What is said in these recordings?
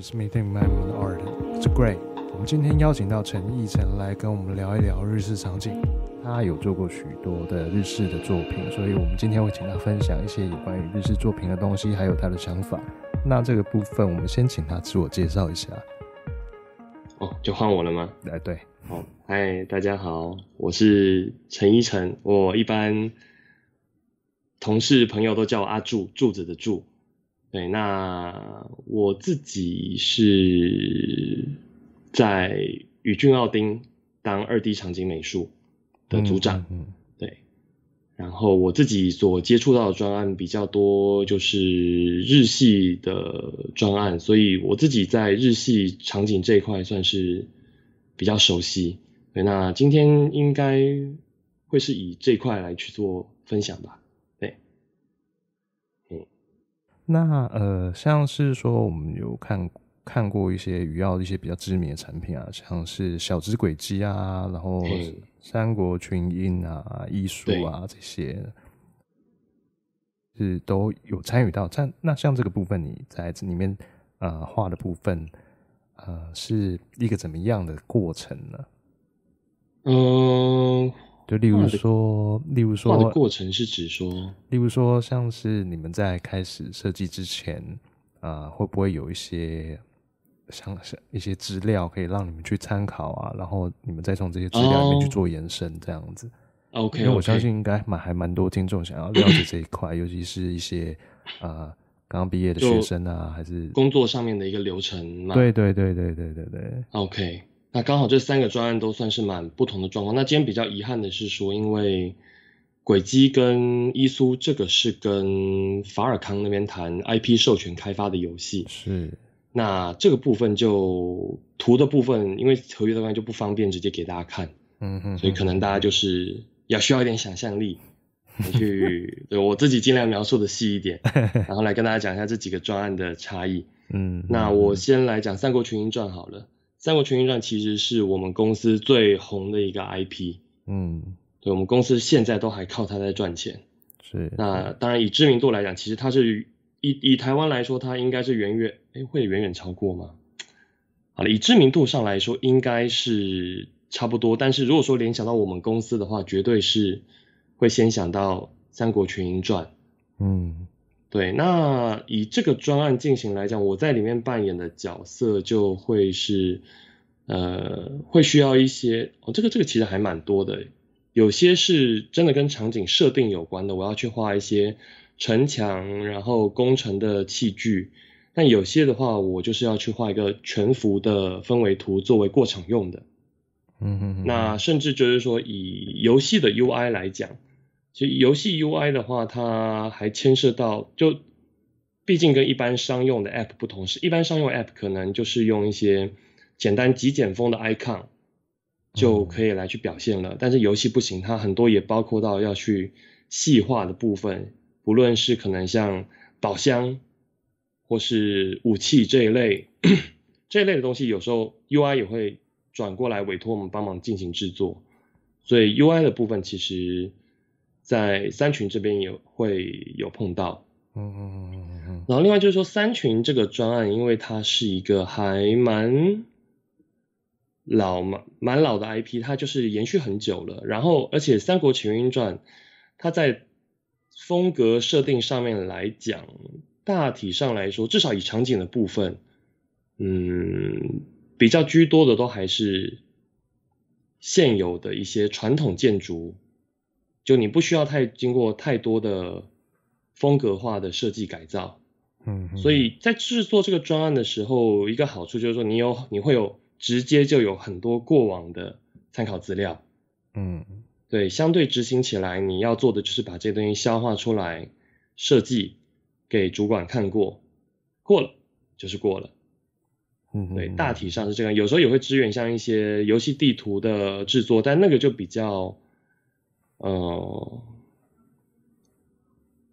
is meeting my art. It's great. 我们今天邀请到陈奕成来跟我们聊一聊日式场景。他有做过许多的日式的作品，所以我们今天会请他分享一些有关于日式作品的东西，还有他的想法。那这个部分，我们先请他自我介绍一下。哦，就换我了吗？哎，对。好，嗨，大家好，我是陈奕成。我一般同事朋友都叫我阿柱，柱子的柱。对，那我自己是在宇峻奥丁当二 D 场景美术的组长，嗯，对。然后我自己所接触到的专案比较多，就是日系的专案，所以我自己在日系场景这一块算是比较熟悉。对，那今天应该会是以这块来去做分享吧。那呃，像是说我们有看看过一些鱼药的一些比较知名的产品啊，像是小之轨迹啊，然后三国群英啊、艺术啊这些，是都有参与到。但那像这个部分，你在这里面呃画的部分，呃，是一个怎么样的过程呢？嗯。就例如说，例如说，画的过程是指说，例如说，像是你们在开始设计之前，啊、呃，会不会有一些像像一些资料可以让你们去参考啊？然后你们再从这些资料里面去做延伸，这样子。OK，因为我相信应该蛮还蛮多听众想要了解这一块，尤其是一些啊刚刚毕业的学生啊，还是工作上面的一个流程嘛。对对对对对对对。OK。那刚好这三个专案都算是蛮不同的状况。那今天比较遗憾的是说，因为轨迹跟伊苏这个是跟法尔康那边谈 IP 授权开发的游戏，是。那这个部分就图的部分，因为合约的关系就不方便直接给大家看，嗯哼，所以可能大家就是要需要一点想象力，去对我自己尽量描述的细一点，然后来跟大家讲一下这几个专案的差异。嗯，那我先来讲《三国群英传》好了。《三国群英传》其实是我们公司最红的一个 IP，嗯，对，我们公司现在都还靠它在赚钱。是，那当然以知名度来讲，其实它是以以台湾来说，它应该是远远哎会远远超过吗？好了，以知名度上来说，应该是差不多。但是如果说联想到我们公司的话，绝对是会先想到《三国群英传》。嗯。对，那以这个专案进行来讲，我在里面扮演的角色就会是，呃，会需要一些哦，这个这个其实还蛮多的，有些是真的跟场景设定有关的，我要去画一些城墙，然后工程的器具，但有些的话，我就是要去画一个全幅的氛围图作为过场用的，嗯哼哼，那甚至就是说以游戏的 UI 来讲。其实游戏 UI 的话，它还牵涉到，就毕竟跟一般商用的 App 不同，是一般商用 App 可能就是用一些简单极简风的 icon 就可以来去表现了，嗯、但是游戏不行，它很多也包括到要去细化的部分，不论是可能像宝箱或是武器这一类这一类的东西，有时候 UI 也会转过来委托我们帮忙进行制作，所以 UI 的部分其实。在三群这边也会有碰到，嗯嗯嗯嗯，然后另外就是说三群这个专案，因为它是一个还蛮老蛮蛮老的 IP，它就是延续很久了。然后而且《三国群英传》它在风格设定上面来讲，大体上来说，至少以场景的部分，嗯，比较居多的都还是现有的一些传统建筑。就你不需要太经过太多的风格化的设计改造，嗯，所以在制作这个专案的时候，一个好处就是说你有你会有直接就有很多过往的参考资料，嗯，对，相对执行起来你要做的就是把这些东西消化出来，设计给主管看过，过了就是过了，嗯，对，大体上是这样，有时候也会支援像一些游戏地图的制作，但那个就比较。呃，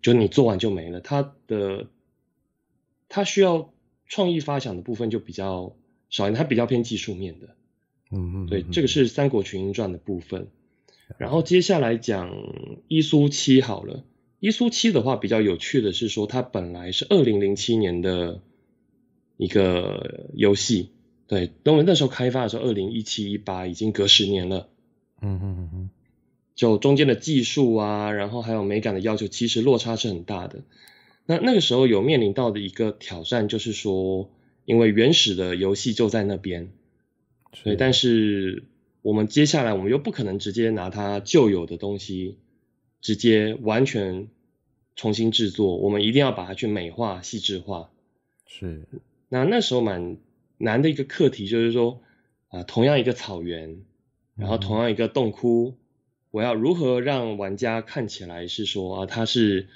就你做完就没了，它的它需要创意发想的部分就比较少，它比较偏技术面的。嗯嗯，对，这个是《三国群英传》的部分。然后接下来讲伊苏七好了，伊苏七的话比较有趣的是说，它本来是二零零七年的一个游戏。对，等我们那时候开发的时候，二零一七一八已经隔十年了。嗯哼嗯嗯，就中间的技术啊，然后还有美感的要求，其实落差是很大的。那那个时候有面临到的一个挑战，就是说，因为原始的游戏就在那边，对，但是我们接下来我们又不可能直接拿它旧有的东西，直接完全重新制作，我们一定要把它去美化、细致化。是，那那时候蛮难的一个课题，就是说，啊，同样一个草原。然后同样一个洞窟，我要如何让玩家看起来是说啊，它是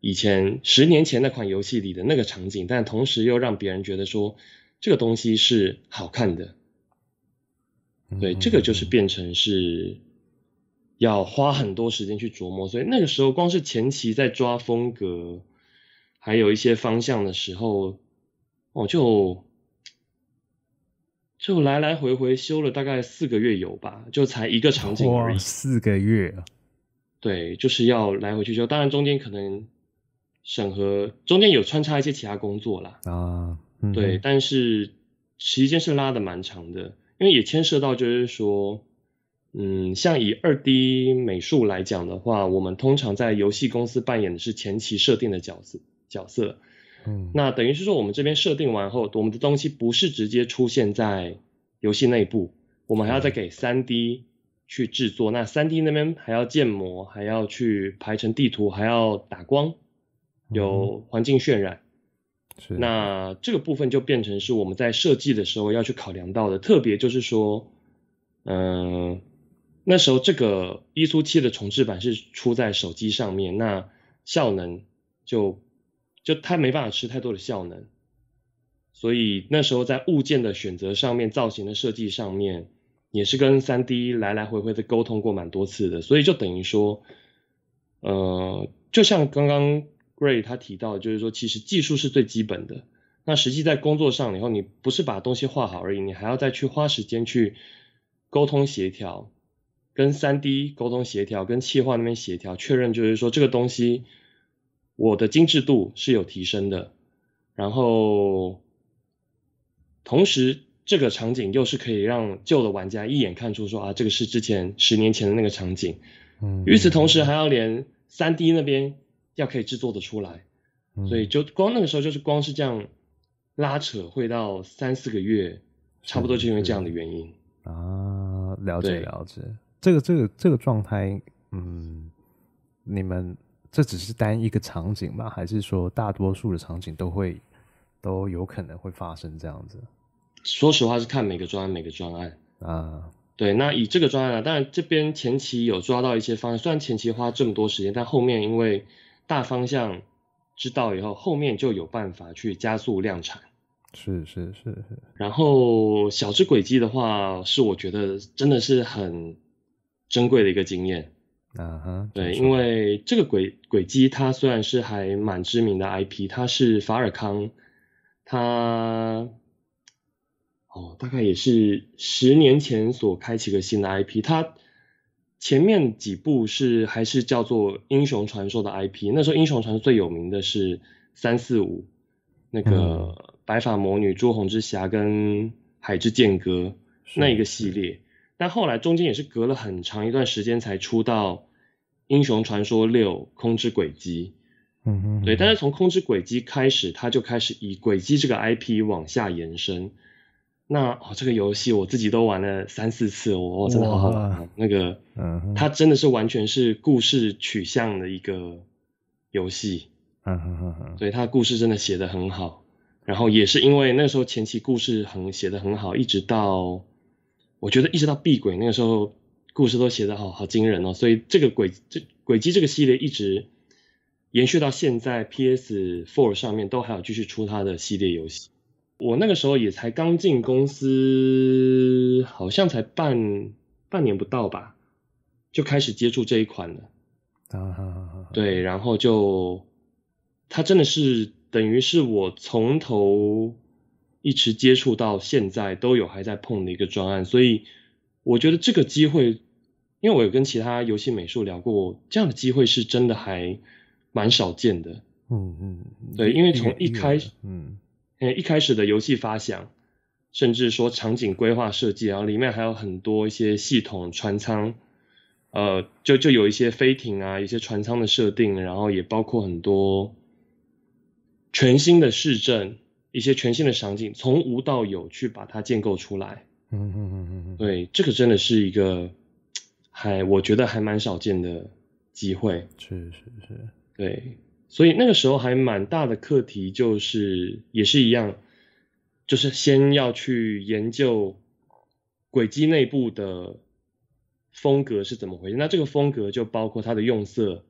以前十年前那款游戏里的那个场景，但同时又让别人觉得说这个东西是好看的。对，这个就是变成是要花很多时间去琢磨。所以那个时候光是前期在抓风格，还有一些方向的时候，哦就。就来来回回修了大概四个月有吧，就才一个场景而已。四个月啊？对，就是要来回去修。当然中间可能审核，中间有穿插一些其他工作啦。啊，嗯、对，但是时间是拉的蛮长的，因为也牵涉到就是说，嗯，像以二 D 美术来讲的话，我们通常在游戏公司扮演的是前期设定的角色角色。嗯，那等于是说，我们这边设定完后，我们的东西不是直接出现在游戏内部，我们还要再给三 D 去制作。那三 D 那边还要建模，还要去排成地图，还要打光，有环境渲染。是。那这个部分就变成是我们在设计的时候要去考量到的，特别就是说，嗯，那时候这个一苏七的重置版是出在手机上面，那效能就。就它没办法吃太多的效能，所以那时候在物件的选择上面、造型的设计上面，也是跟三 D 来来回回的沟通过蛮多次的。所以就等于说，呃，就像刚刚 Gray 他提到，就是说其实技术是最基本的。那实际在工作上以后，你不是把东西画好而已，你还要再去花时间去沟通协调，跟三 D 沟通协调，跟企划那边协调，确认就是说这个东西。我的精致度是有提升的，然后同时这个场景又是可以让旧的玩家一眼看出说啊，这个是之前十年前的那个场景。嗯，与此同时还要连三 D 那边要可以制作的出来，嗯，所以就光那个时候就是光是这样拉扯会到三四个月，差不多就因为这样的原因啊。了解了解，这个这个这个状态，嗯，你们。这只是单一个场景吗？还是说大多数的场景都会都有可能会发生这样子？说实话是看每个专案每个专案啊。对，那以这个专案啊，当然这边前期有抓到一些方向，虽然前期花这么多时间，但后面因为大方向知道以后，后面就有办法去加速量产。是是是是。然后小智轨迹的话，是我觉得真的是很珍贵的一个经验。啊哈，对，因为这个轨轨迹它虽然是还蛮知名的 IP，它是法尔康，它哦大概也是十年前所开启的新的 IP，它前面几部是还是叫做英雄传说的 IP，那时候英雄传说最有名的是三四五，那个白发魔女、朱红之侠跟海之剑歌那一个系列。但后来中间也是隔了很长一段时间才出到《英雄传说六：空之轨迹》。嗯哼，对。但是从《空之轨迹》开始，他就开始以轨迹这个 IP 往下延伸。那哦，这个游戏我自己都玩了三四次，我、哦、真的好好玩。那个，嗯，它真的是完全是故事取向的一个游戏。嗯哼哼哼。对，它的故事真的写得很好。然后也是因为那时候前期故事很写得很好，一直到。我觉得一直到闭鬼那个时候，故事都写得好好惊人哦，所以这个轨这轨迹这个系列一直延续到现在，PS Four 上面都还有继续出它的系列游戏。我那个时候也才刚进公司，好像才半半年不到吧，就开始接触这一款了。啊。对，然后就它真的是等于是我从头。一直接触到现在都有还在碰的一个专案，所以我觉得这个机会，因为我有跟其他游戏美术聊过，这样的机会是真的还蛮少见的。嗯嗯，对，因为从一开始，嗯，嗯，一开始的游戏发想，甚至说场景规划设计，然后里面还有很多一些系统船舱，呃，就就有一些飞艇啊，一些船舱的设定，然后也包括很多全新的市镇，一些全新的场景，从无到有去把它建构出来。嗯嗯嗯嗯嗯，对，这个真的是一个还我觉得还蛮少见的机会。是是是，对。所以那个时候还蛮大的课题，就是也是一样，就是先要去研究轨迹内部的风格是怎么回事。那这个风格就包括它的用色，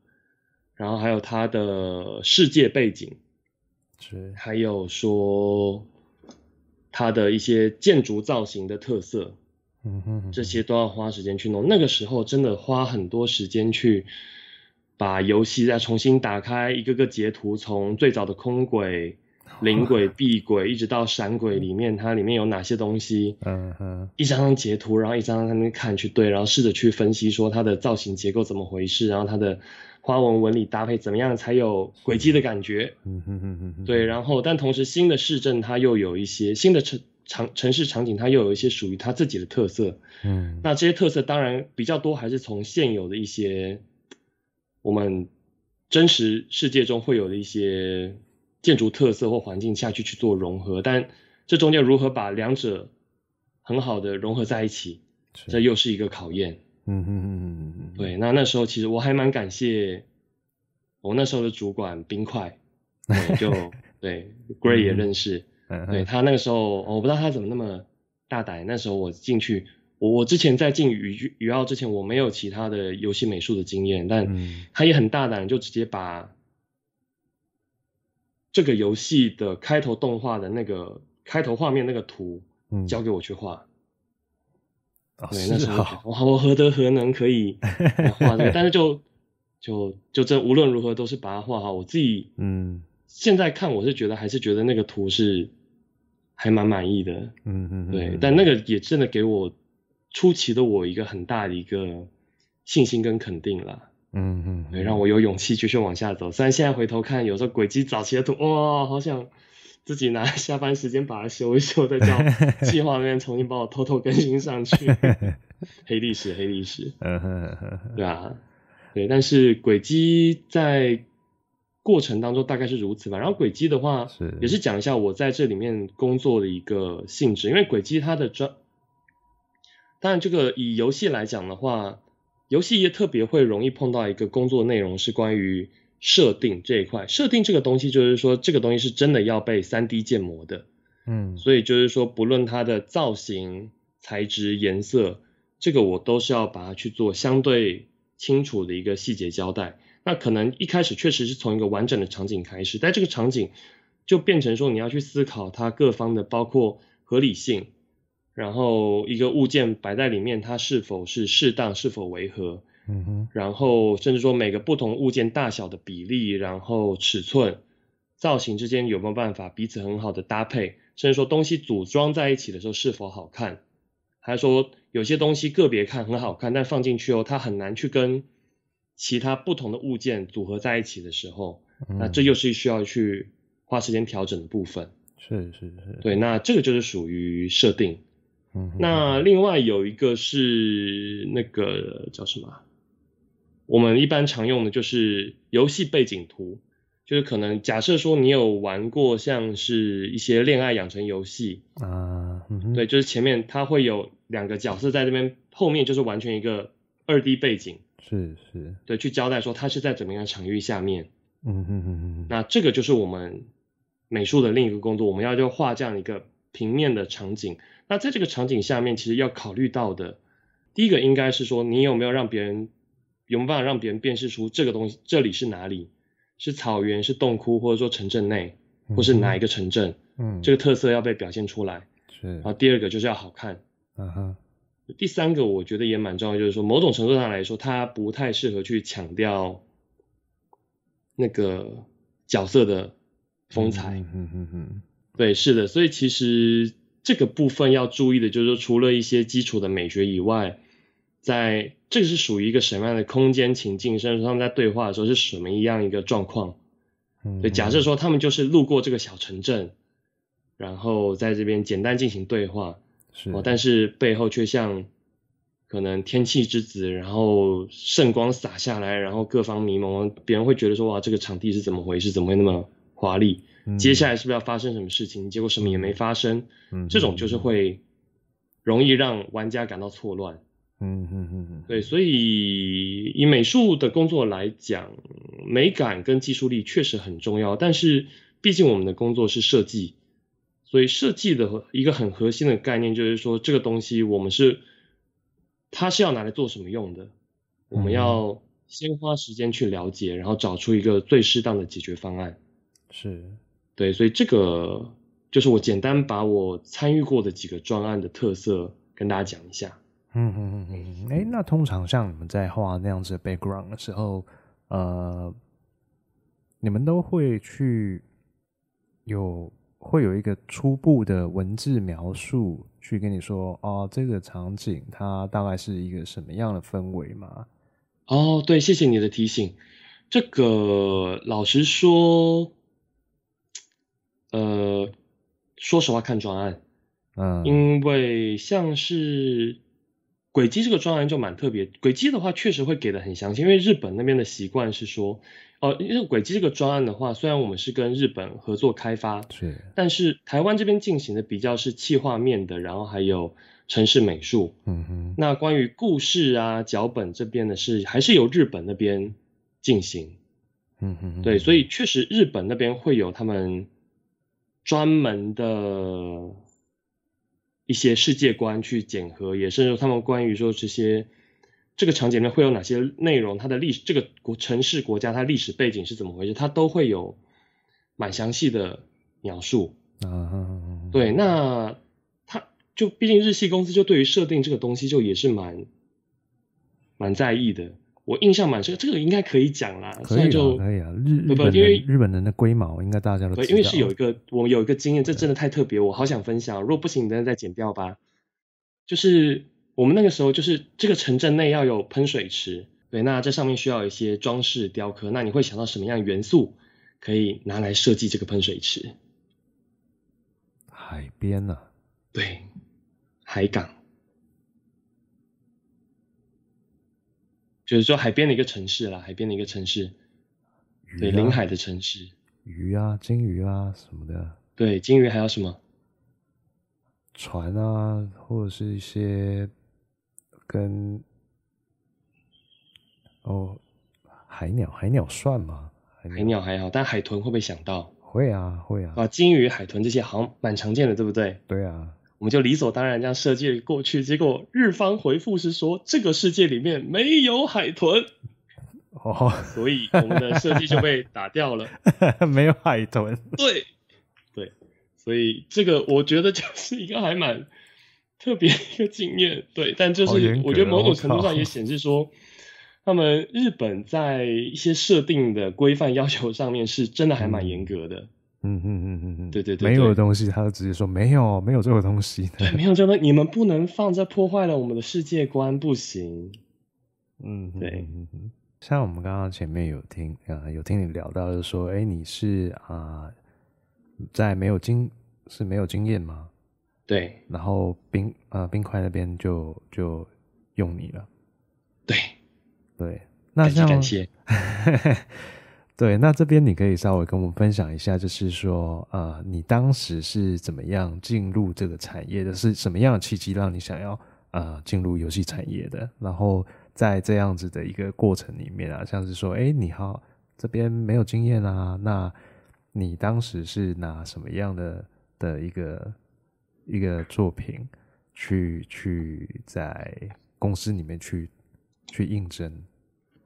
然后还有它的世界背景，是，还有说它的一些建筑造型的特色，嗯哼，这些都要花时间去弄。那个时候真的花很多时间去。把游戏再重新打开，一个个截图，从最早的空轨、灵轨、壁轨，一直到闪轨里面，它里面有哪些东西？嗯哼，一张张截图，然后一张张在那边看去对，然后试着去分析说它的造型结构怎么回事，然后它的花纹纹理搭配怎么样才有轨迹的感觉？嗯哼哼哼，对，然后但同时新的市镇它又有一些新的城场城市场景，它又有一些属于它自己的特色。嗯，那这些特色当然比较多，还是从现有的一些。我们真实世界中会有的一些建筑特色或环境下去去做融合，但这中间如何把两者很好的融合在一起，这又是一个考验。嗯嗯嗯嗯嗯。对，那那时候其实我还蛮感谢我那时候的主管冰块，对，就对 Gray 也认识，嗯、对他那个时候我不知道他怎么那么大胆，那时候我进去。我我之前在进语语奥之前，我没有其他的游戏美术的经验，但他也很大胆，就直接把这个游戏的开头动画的那个开头画面那个图交给我去画。嗯、对，那时候我我何德何能可以画这个？但是就就就这无论如何都是把它画好。我自己嗯，现在看我是觉得还是觉得那个图是还蛮满意的。嗯嗯，对，但那个也真的给我。初期的我一个很大的一个信心跟肯定啦，嗯嗯，对，让我有勇气继续往下走。虽然现在回头看，有时候轨迹早期的图，哇，好想自己拿下班时间把它修一修，再叫计划那边重新帮我偷偷更新上去。黑历史，黑历史，对啊，对，但是轨迹在过程当中大概是如此吧。然后轨迹的话，是也是讲一下我在这里面工作的一个性质，因为轨迹它的专当然，这个以游戏来讲的话，游戏也特别会容易碰到一个工作内容是关于设定这一块。设定这个东西，就是说这个东西是真的要被三 D 建模的，嗯，所以就是说，不论它的造型、材质、颜色，这个我都是要把它去做相对清楚的一个细节交代。那可能一开始确实是从一个完整的场景开始，但这个场景就变成说你要去思考它各方的包括合理性。然后一个物件摆在里面，它是否是适当，是否违和？嗯哼。然后甚至说每个不同物件大小的比例，然后尺寸、造型之间有没有办法彼此很好的搭配？甚至说东西组装在一起的时候是否好看？还是说有些东西个别看很好看，但放进去后它很难去跟其他不同的物件组合在一起的时候，嗯、那这又是需要去花时间调整的部分。是是是。对，那这个就是属于设定。嗯，那另外有一个是那个叫什么？我们一般常用的就是游戏背景图，就是可能假设说你有玩过像是一些恋爱养成游戏啊，嗯，对，就是前面它会有两个角色在这边，后面就是完全一个二 D 背景，是是，对，去交代说它是在怎么样场域下面，嗯嗯嗯嗯，那这个就是我们美术的另一个工作，我们要就画这样一个平面的场景。那在这个场景下面，其实要考虑到的，第一个应该是说，你有没有让别人有没有办法让别人辨识出这个东西，这里是哪里？是草原，是洞窟，或者说城镇内，或是哪一个城镇？嗯，这个特色要被表现出来。是。然后第二个就是要好看。嗯哼。第三个我觉得也蛮重要，就是说某种程度上来说，它不太适合去强调那个角色的风采。嗯嗯嗯嗯。对，是的，所以其实。这个部分要注意的就是说，除了一些基础的美学以外，在这个是属于一个什么样的空间情境，甚至说他们在对话的时候是什么一样一个状况。嗯，对，假设说他们就是路过这个小城镇，然后在这边简单进行对话，是哦，但是背后却像可能天气之子，然后圣光洒下来，然后各方迷蒙，别人会觉得说哇，这个场地是怎么回事？怎么会那么华丽？嗯、接下来是不是要发生什么事情？结果什么也没发生，嗯，这种就是会容易让玩家感到错乱。嗯嗯嗯嗯，对，所以以美术的工作来讲，美感跟技术力确实很重要。但是毕竟我们的工作是设计，所以设计的一个很核心的概念就是说，这个东西我们是它是要拿来做什么用的，我们要先花时间去了解，然后找出一个最适当的解决方案。是，对，所以这个就是我简单把我参与过的几个专案的特色跟大家讲一下。嗯嗯嗯嗯，哎、欸，那通常像你们在画那样子的 background 的时候，呃，你们都会去有会有一个初步的文字描述，去跟你说，哦，这个场景它大概是一个什么样的氛围吗？哦，对，谢谢你的提醒。这个老实说，呃，说实话看专案，嗯，因为像是。轨迹这个专案就蛮特别，轨迹的话确实会给的很详细，因为日本那边的习惯是说，哦、呃，因为轨迹这个专案的话，虽然我们是跟日本合作开发，是，但是台湾这边进行的比较是企划面的，然后还有城市美术，嗯哼，那关于故事啊脚本这边的是还是由日本那边进行，嗯哼，对，所以确实日本那边会有他们专门的。一些世界观去检核，也是他们关于说这些这个场景里面会有哪些内容，它的历史，这个国城市国家它历史背景是怎么回事，它都会有蛮详细的描述。啊，对，那他就毕竟日系公司就对于设定这个东西就也是蛮蛮在意的。我印象蛮深，这个应该可以讲啦。可以就，可以啊。日日本因为日本人的龟毛应该大家都知道。因为是有一个我们有一个经验，这真的太特别，我好想分享。如果不行，你等下再剪掉吧。就是我们那个时候，就是这个城镇内要有喷水池，对，那这上面需要一些装饰雕刻。那你会想到什么样的元素可以拿来设计这个喷水池？海边呢、啊？对，海港。就是说海边的一个城市啦，海边的一个城市，啊、对，临海的城市，鱼啊，金鱼啊什么的，对，金鱼还有什么？船啊，或者是一些跟哦，海鸟，海鸟算吗？海鸟，海鸟还好，但海豚会不会想到？会啊，会啊，啊，金鱼、海豚这些好像蛮常见的，对不对？对啊。我们就理所当然这样设计过去，结果日方回复是说这个世界里面没有海豚，哦，所以我们的设计就被打掉了，没有海豚，对，对，所以这个我觉得就是一个还蛮特别的一个经验，对，但就是我觉得某种程度上也显示说，他们日本在一些设定的规范要求上面是真的还蛮严格的。嗯嗯嗯嗯嗯，对对对，没有的东西，他就直接说没有，没有这个东西。对，没有这个，你们不能放，这破坏了我们的世界观，不行。嗯，对。像我们刚刚前面有听啊、呃，有听你聊到，就是说，哎，你是啊、呃，在没有经是没有经验吗？对。然后冰啊、呃、冰块那边就就用你了。对对，那像感谢。感谢 对，那这边你可以稍微跟我们分享一下，就是说，呃，你当时是怎么样进入这个产业的？是什么样的契机让你想要呃进入游戏产业的？然后在这样子的一个过程里面啊，像是说，哎，你好，这边没有经验啊，那你当时是拿什么样的的一个一个作品去去在公司里面去去应征？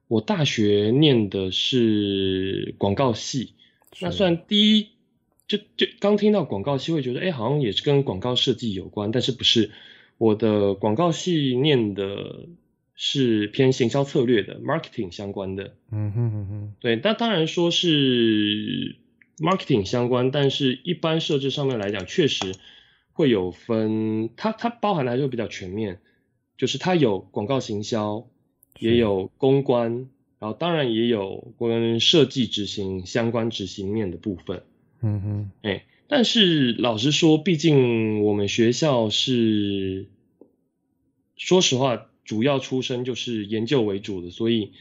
我大学念的是广告系，那算第一，就就刚听到广告系会觉得，哎，好像也是跟广告设计有关，但是不是？我的广告系念的是偏行销策略的，marketing 相关的。嗯哼哼哼，对，那当然说是 marketing 相关，但是一般设置上面来讲，确实会有分，它它包含的还是比较全面，就是它有广告行销。也有公关，然后当然也有跟设计执行相关执行面的部分。嗯哼，哎，但是老实说，毕竟我们学校是，说实话，主要出身就是研究为主的，所以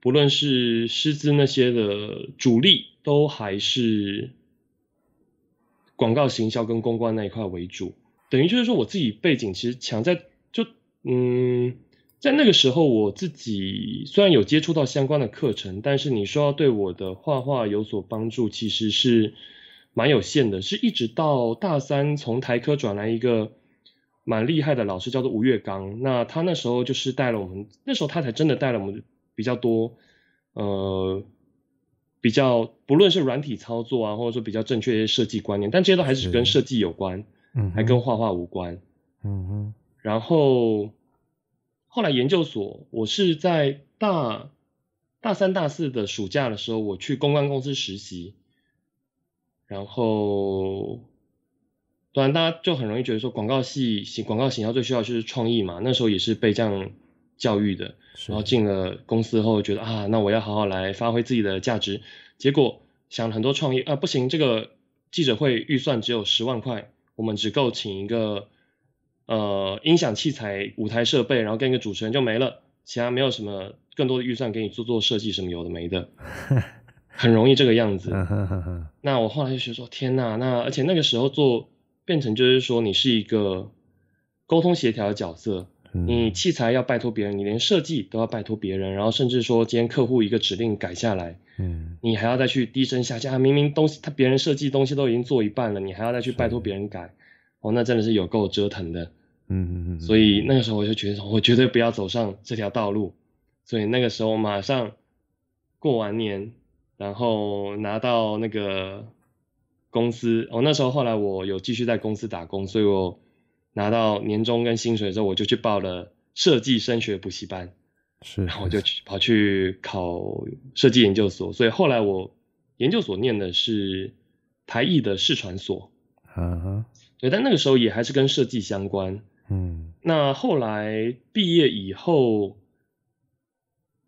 不论是师资那些的主力，都还是广告行销跟公关那一块为主。等于就是说，我自己背景其实强在就嗯。在那个时候，我自己虽然有接触到相关的课程，但是你说要对我的画画有所帮助，其实是蛮有限的。是一直到大三，从台科转来一个蛮厉害的老师，叫做吴月刚。那他那时候就是带了我们，那时候他才真的带了我们比较多，呃，比较不论是软体操作啊，或者说比较正确的设计观念，但这些都还是跟设计有关，嗯，还跟画画无关，嗯哼，然后。后来研究所，我是在大大三、大四的暑假的时候，我去公关公司实习。然后，当然大家就很容易觉得说，广告系、广告行销最需要就是创意嘛。那时候也是被这样教育的。然后进了公司后，觉得啊，那我要好好来发挥自己的价值。结果想了很多创意啊，不行，这个记者会预算只有十万块，我们只够请一个。呃，音响器材、舞台设备，然后跟一个主持人就没了，其他没有什么更多的预算给你做做设计什么有的没的，很容易这个样子。那我后来就觉得说，天呐，那而且那个时候做变成就是说，你是一个沟通协调的角色，你器材要拜托别人，你连设计都要拜托别人，然后甚至说今天客户一个指令改下来，嗯，你还要再去低声下气，明明东西他别人设计东西都已经做一半了，你还要再去拜托别人改。哦，那真的是有够折腾的，嗯嗯嗯，所以那个时候我就觉得，我绝对不要走上这条道路，所以那个时候马上过完年，然后拿到那个公司，哦，那时候后来我有继续在公司打工，所以我拿到年终跟薪水之后，我就去报了设计升学补习班，是，然后我就去跑去考设计研究所，所以后来我研究所念的是台艺的视传所，嗯哼。对，但那个时候也还是跟设计相关。嗯，那后来毕业以后，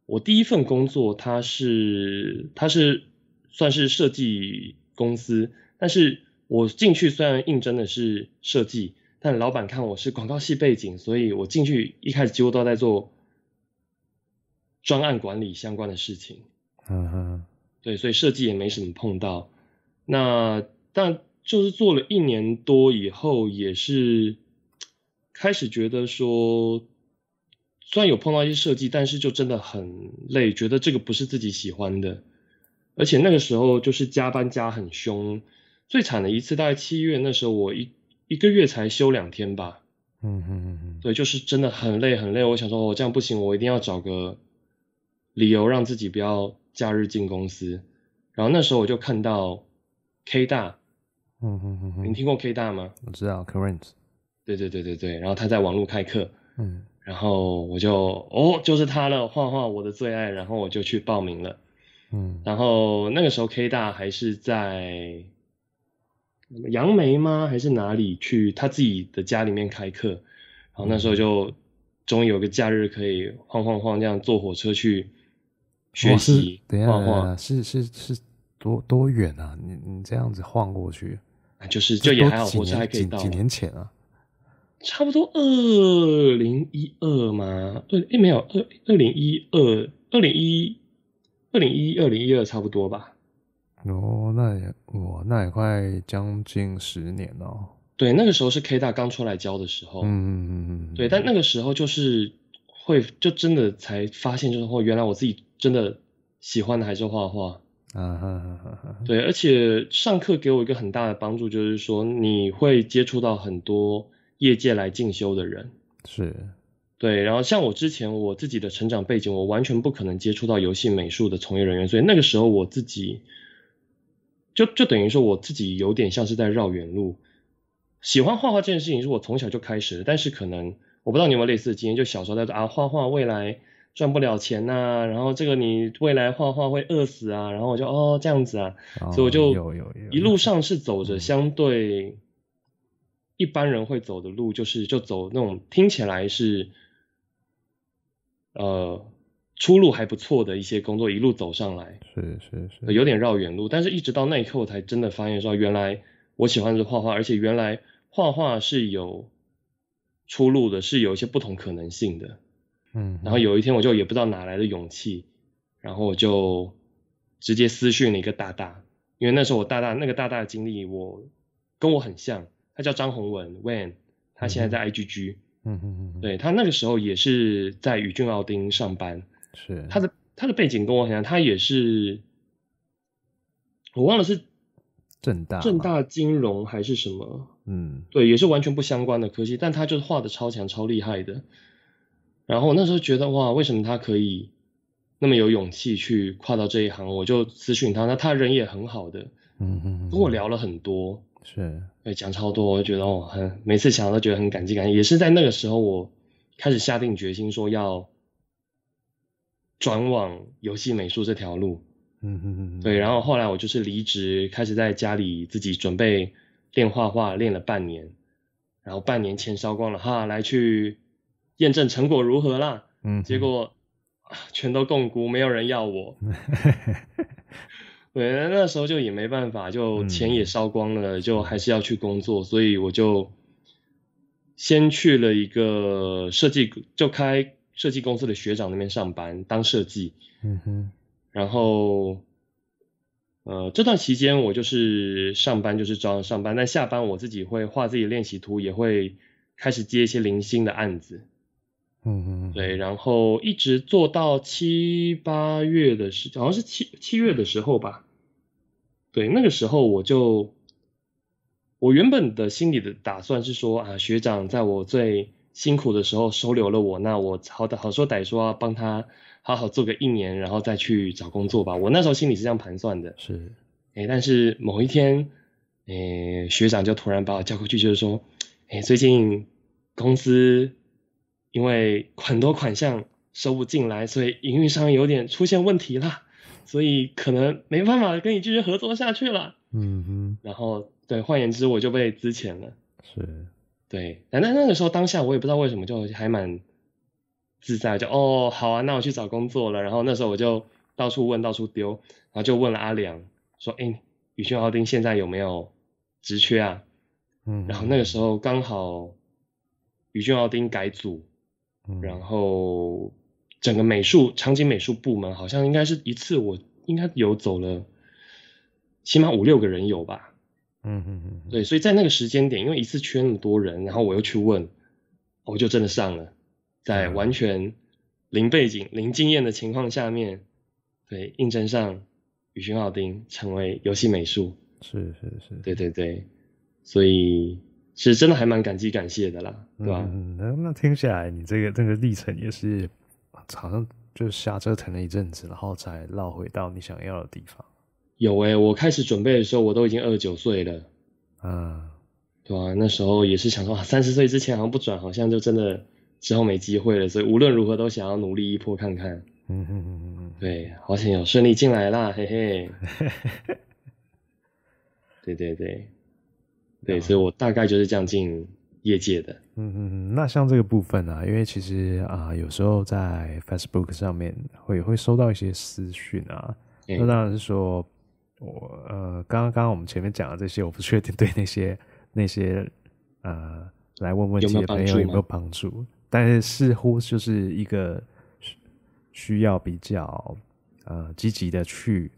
我第一份工作，它是它是算是设计公司，但是我进去虽然应征的是设计，但老板看我是广告系背景，所以我进去一开始几乎都在做专案管理相关的事情。嗯哼，对，所以设计也没什么碰到。那但。就是做了一年多以后，也是开始觉得说，虽然有碰到一些设计，但是就真的很累，觉得这个不是自己喜欢的，而且那个时候就是加班加很凶，最惨的一次大概七月那时候，我一一个月才休两天吧，嗯嗯嗯嗯，对，就是真的很累很累，我想说我这样不行，我一定要找个理由让自己不要假日进公司，然后那时候我就看到 K 大。嗯哼哼哼，你听过 K 大吗？我知道 Current。对对对对对，然后他在网络开课，嗯，然后我就哦，就是他了，画画我的最爱，然后我就去报名了，嗯，然后那个时候 K 大还是在杨梅吗？还是哪里去他自己的家里面开课，然后那时候就终于有个假日可以晃晃晃这样坐火车去学习画画，是是是多多远啊？你你这样子晃过去？就是就也还好，火车还可以到。几年前啊，差不多二零一二吗？二诶没有二二零一二二零一二零一二零一二差不多吧。哦，那也哇，那也快将近十年了。对，那个时候是 K 大刚出来教的时候。嗯嗯嗯嗯。对，但那个时候就是会就真的才发现，就是哦，原来我自己真的喜欢的还是画画。啊哈哈哈哈！对，而且上课给我一个很大的帮助，就是说你会接触到很多业界来进修的人。是，对。然后像我之前我自己的成长背景，我完全不可能接触到游戏美术的从业人员，所以那个时候我自己就就等于说我自己有点像是在绕远路。喜欢画画这件事情是我从小就开始的，但是可能我不知道你有没有类似的经验，就小时候在说啊，画画未来。赚不了钱呐、啊，然后这个你未来画画会饿死啊，然后我就哦这样子啊，哦、所以我就一路上是走着相对一般人会走的路，就是就走那种听起来是呃出路还不错的一些工作，一路走上来，是是是，有点绕远路，但是一直到那一刻我才真的发现说，原来我喜欢的是画画，而且原来画画是有出路的，是有一些不同可能性的。嗯，然后有一天我就也不知道哪来的勇气，然后我就直接私讯了一个大大，因为那时候我大大那个大大的经历我跟我很像，他叫张宏文 Wen，他现在在 IGG，嗯嗯嗯，对，他那个时候也是在宇俊奥丁上班，是他的他的背景跟我很像，他也是我忘了是。正大，正大金融还是什么？嗯，对，也是完全不相关的科技，但他就是画的超强、超厉害的。然后我那时候觉得哇，为什么他可以那么有勇气去跨到这一行？我就咨询他，那他人也很好的，嗯嗯，跟我聊了很多，是，对，讲超多，我就觉得哦，很每次想到都觉得很感激感激。也是在那个时候，我开始下定决心说要转往游戏美术这条路。嗯嗯嗯，对，然后后来我就是离职，开始在家里自己准备练画画，练了半年，然后半年钱烧光了，哈，来去验证成果如何啦，嗯，结果全都共估，没有人要我，对，那时候就也没办法，就钱也烧光了，嗯、就还是要去工作，所以我就先去了一个设计，就开设计公司的学长那边上班当设计，嗯哼。然后，呃，这段期间我就是上班，就是照样上班。但下班我自己会画自己练习图，也会开始接一些零星的案子。嗯嗯，对，然后一直做到七八月的时，好像是七七月的时候吧。对，那个时候我就，我原本的心里的打算是说啊，学长在我最辛苦的时候收留了我，那我好歹好说歹说要帮他。好好做个一年，然后再去找工作吧。我那时候心里是这样盘算的。是，哎，但是某一天，哎，学长就突然把我叫过去，就是说，哎，最近公司因为很多款项收不进来，所以营运上有点出现问题了，所以可能没办法跟你继续合作下去了。嗯哼。然后，对，换言之，我就被资遣了。是。对，但那那个时候当下，我也不知道为什么，就还蛮。自在就哦好啊，那我去找工作了。然后那时候我就到处问，到处丢，然后就问了阿良，说：“哎，宇轩奥丁现在有没有职缺啊？”嗯，然后那个时候刚好宇峻奥丁改组，嗯，然后整个美术场景美术部门好像应该是一次我应该有走了，起码五六个人有吧。嗯嗯嗯，对，所以在那个时间点，因为一次缺那么多人，然后我又去问，我就真的上了。在完全零背景、零经验的情况下面，对，应征上宇峻奥丁成为游戏美术，是是是，对对对，所以是真的还蛮感激感谢的啦，对吧？嗯，那那听下来，你这个这个历程也是好像就瞎折腾了一阵子，然后才绕回到你想要的地方。有诶、欸，我开始准备的时候，我都已经二十九岁了，嗯，对啊，那时候也是想说，三十岁之前好像不转，好像就真的。之后没机会了，所以无论如何都想要努力一波看看。嗯嗯嗯嗯对，好险有顺利进来啦，嘿嘿。对 对对，对，所以我大概就是这样进业界的。嗯嗯嗯，那像这个部分啊，因为其实啊，有时候在 Facebook 上面会会收到一些私讯啊，那、嗯、当然是说我呃，刚刚刚刚我们前面讲的这些，我不确定对那些那些呃来问问题的朋友有没有帮助。但是似乎就是一个需要比较呃积极的去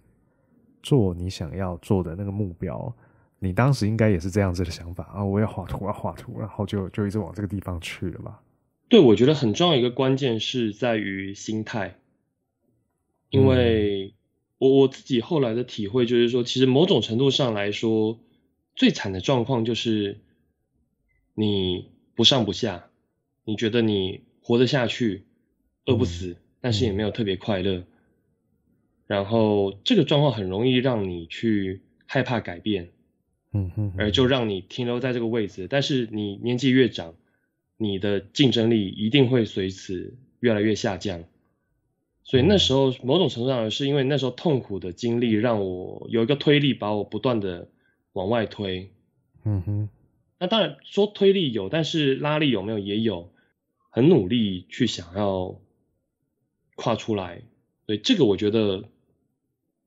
做你想要做的那个目标。你当时应该也是这样子的想法啊！我要画图，我要画图，然后就就一直往这个地方去了吧？对，我觉得很重要一个关键是在于心态，因为我我自己后来的体会就是说，其实某种程度上来说，最惨的状况就是你不上不下。你觉得你活得下去，饿不死，嗯，但是也没有特别快乐，嗯，然后这个状况很容易让你去害怕改变，嗯哼，而就让你停留在这个位置。但是你年纪越长，你的竞争力一定会随此越来越下降。所以那时候某种程度上是因为那时候痛苦的经历，让我有一个推力，把我不断的往外推。嗯哼，那当然说推力有，但是拉力有没有也有。很努力去想要跨出来，所以这个我觉得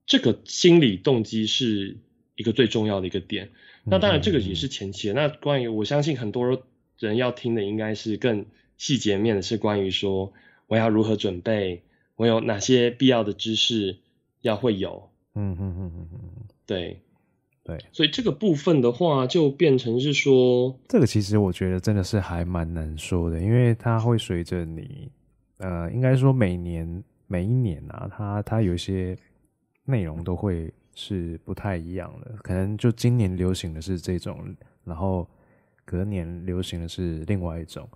这个心理动机是一个最重要的一个点。那当然这个也是前期。那关于我相信很多人要听的应该是更细节面的，是关于说我要如何准备，我有哪些必要的知识要会有。嗯嗯嗯嗯嗯，对。对，所以这个部分的话，就变成是说，这个其实我觉得真的是还蛮难说的，因为它会随着你，呃，应该说每年每一年啊，它它有一些内容都会是不太一样的，可能就今年流行的是这种，然后隔年流行的是另外一种。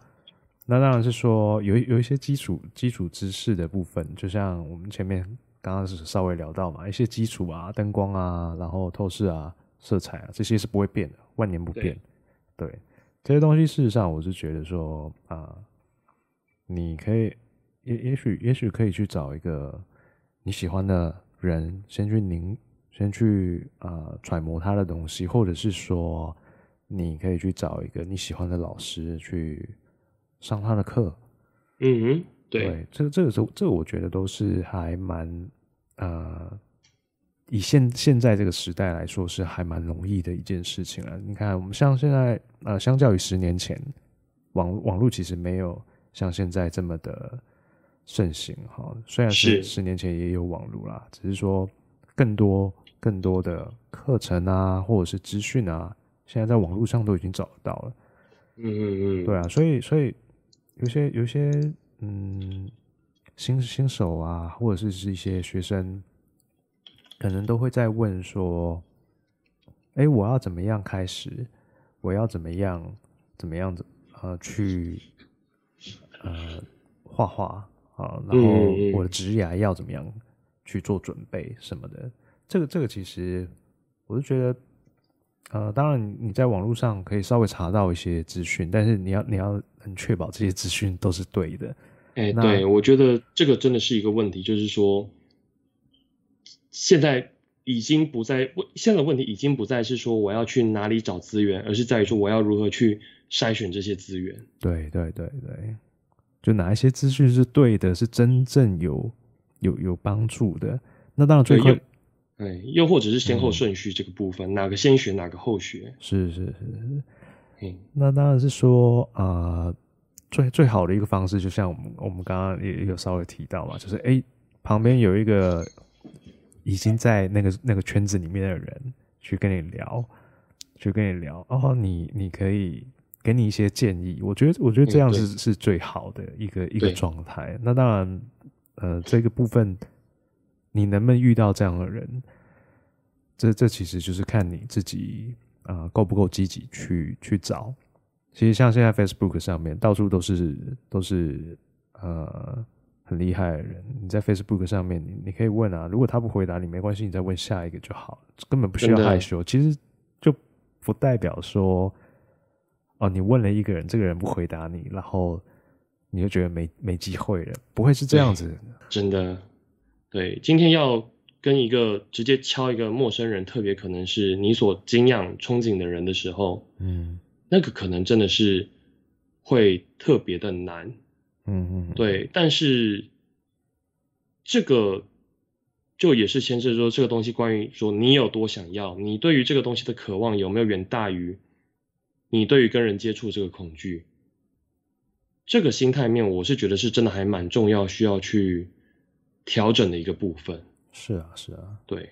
那当然是说有有一些基础基础知识的部分，就像我们前面。刚刚是稍微聊到嘛，一些基础啊，灯光啊，然后透视啊，色彩啊，这些是不会变的，万年不变。对，对，这些东西事实上我是觉得说啊、呃，你可以也也许也许可以去找一个你喜欢的人，先去您先去啊、呃、揣摩他的东西，或者是说你可以去找一个你喜欢的老师去上他的课。嗯对，这个这个时候这个我觉得都是还蛮。呃，以现现在这个时代来说，是还蛮容易的一件事情了。你看，我们像现在，呃，相较于十年前，网网络其实没有像现在这么的盛行哈。虽然是十年前也有网络啦，只是说更多更多的课程啊，或者是资讯啊，现在在网络上都已经找得到了。嗯嗯嗯，对啊，所以所以有些有些嗯。新新手啊，或者是是一些学生，可能都会在问说：“哎，我要怎么样开始？我要怎么样怎么样子呃去呃画画啊？然后我的职业要怎么样去做准备什么的？这个这个其实我是觉得，呃，当然你在网络上可以稍微查到一些资讯，但是你要你要很确保这些资讯都是对的。”哎，对，我觉得这个真的是一个问题，就是说，现在已经不在问，现在的问题已经不再是说我要去哪里找资源，而是在于说我要如何去筛选这些资源。对对对对，就哪一些资讯是对的，是真正有有有帮助的。那当然最快，哎，又或者是先后顺序这个部分，嗯、哪个先学，哪个后学？是是是是，嗯，那当然是说啊。呃最最好的一个方式，就像我们我们刚刚也有稍微提到嘛，就是哎，旁边有一个已经在那个那个圈子里面的人去跟你聊，去跟你聊，哦，你你可以给你一些建议。我觉得我觉得这样是、嗯、是最好的一个一个状态。那当然，呃，这个部分你能不能遇到这样的人，这这其实就是看你自己啊、呃、够不够积极去去找。其实像现在 Facebook 上面到处都是都是呃很厉害的人，你在 Facebook 上面你你可以问啊，如果他不回答你没关系，你再问下一个就好了，根本不需要害羞。其实就不代表说哦，你问了一个人，这个人不回答你，然后你就觉得没没机会了，不会是这样子。真的，对，今天要跟一个直接敲一个陌生人，特别可能是你所敬仰憧憬的人的时候，嗯。那个可能真的是会特别的难，嗯嗯，对，但是这个就也是牵涉说这个东西关于说你有多想要，你对于这个东西的渴望有没有远大于你对于跟人接触这个恐惧，这个心态面我是觉得是真的还蛮重要，需要去调整的一个部分。是啊，是啊，对。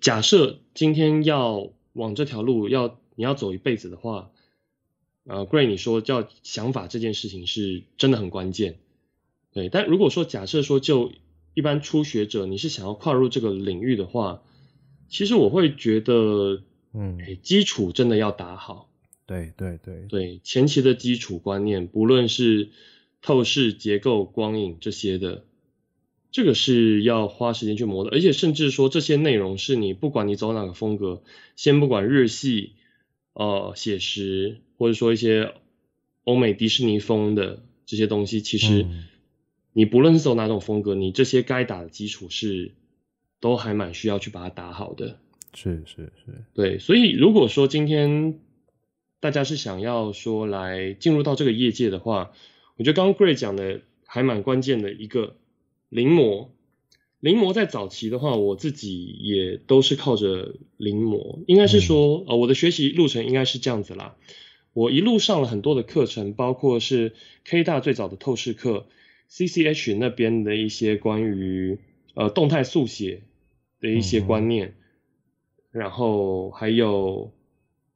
假设今天要往这条路要。你要走一辈子的话，呃，Gray，你说叫想法这件事情是真的很关键，对。但如果说假设说就一般初学者，你是想要跨入这个领域的话，其实我会觉得，嗯，基础真的要打好。对对对对，前期的基础观念，不论是透视、结构、光影这些的，这个是要花时间去磨的。而且甚至说这些内容是你不管你走哪个风格，先不管日系。呃，写实或者说一些欧美迪士尼风的这些东西，其实你不论是走哪种风格，你这些该打的基础是都还蛮需要去把它打好的。是是是，对。所以如果说今天大家是想要说来进入到这个业界的话，我觉得刚刚 Gray 讲的还蛮关键的一个临摹。临临摹在早期的话，我自己也都是靠着临摹，应该是说，呃，我的学习路程应该是这样子啦。我一路上了很多的课程，包括是 K 大最早的透视课，CCH 那边的一些关于呃动态速写的一些观念，然后还有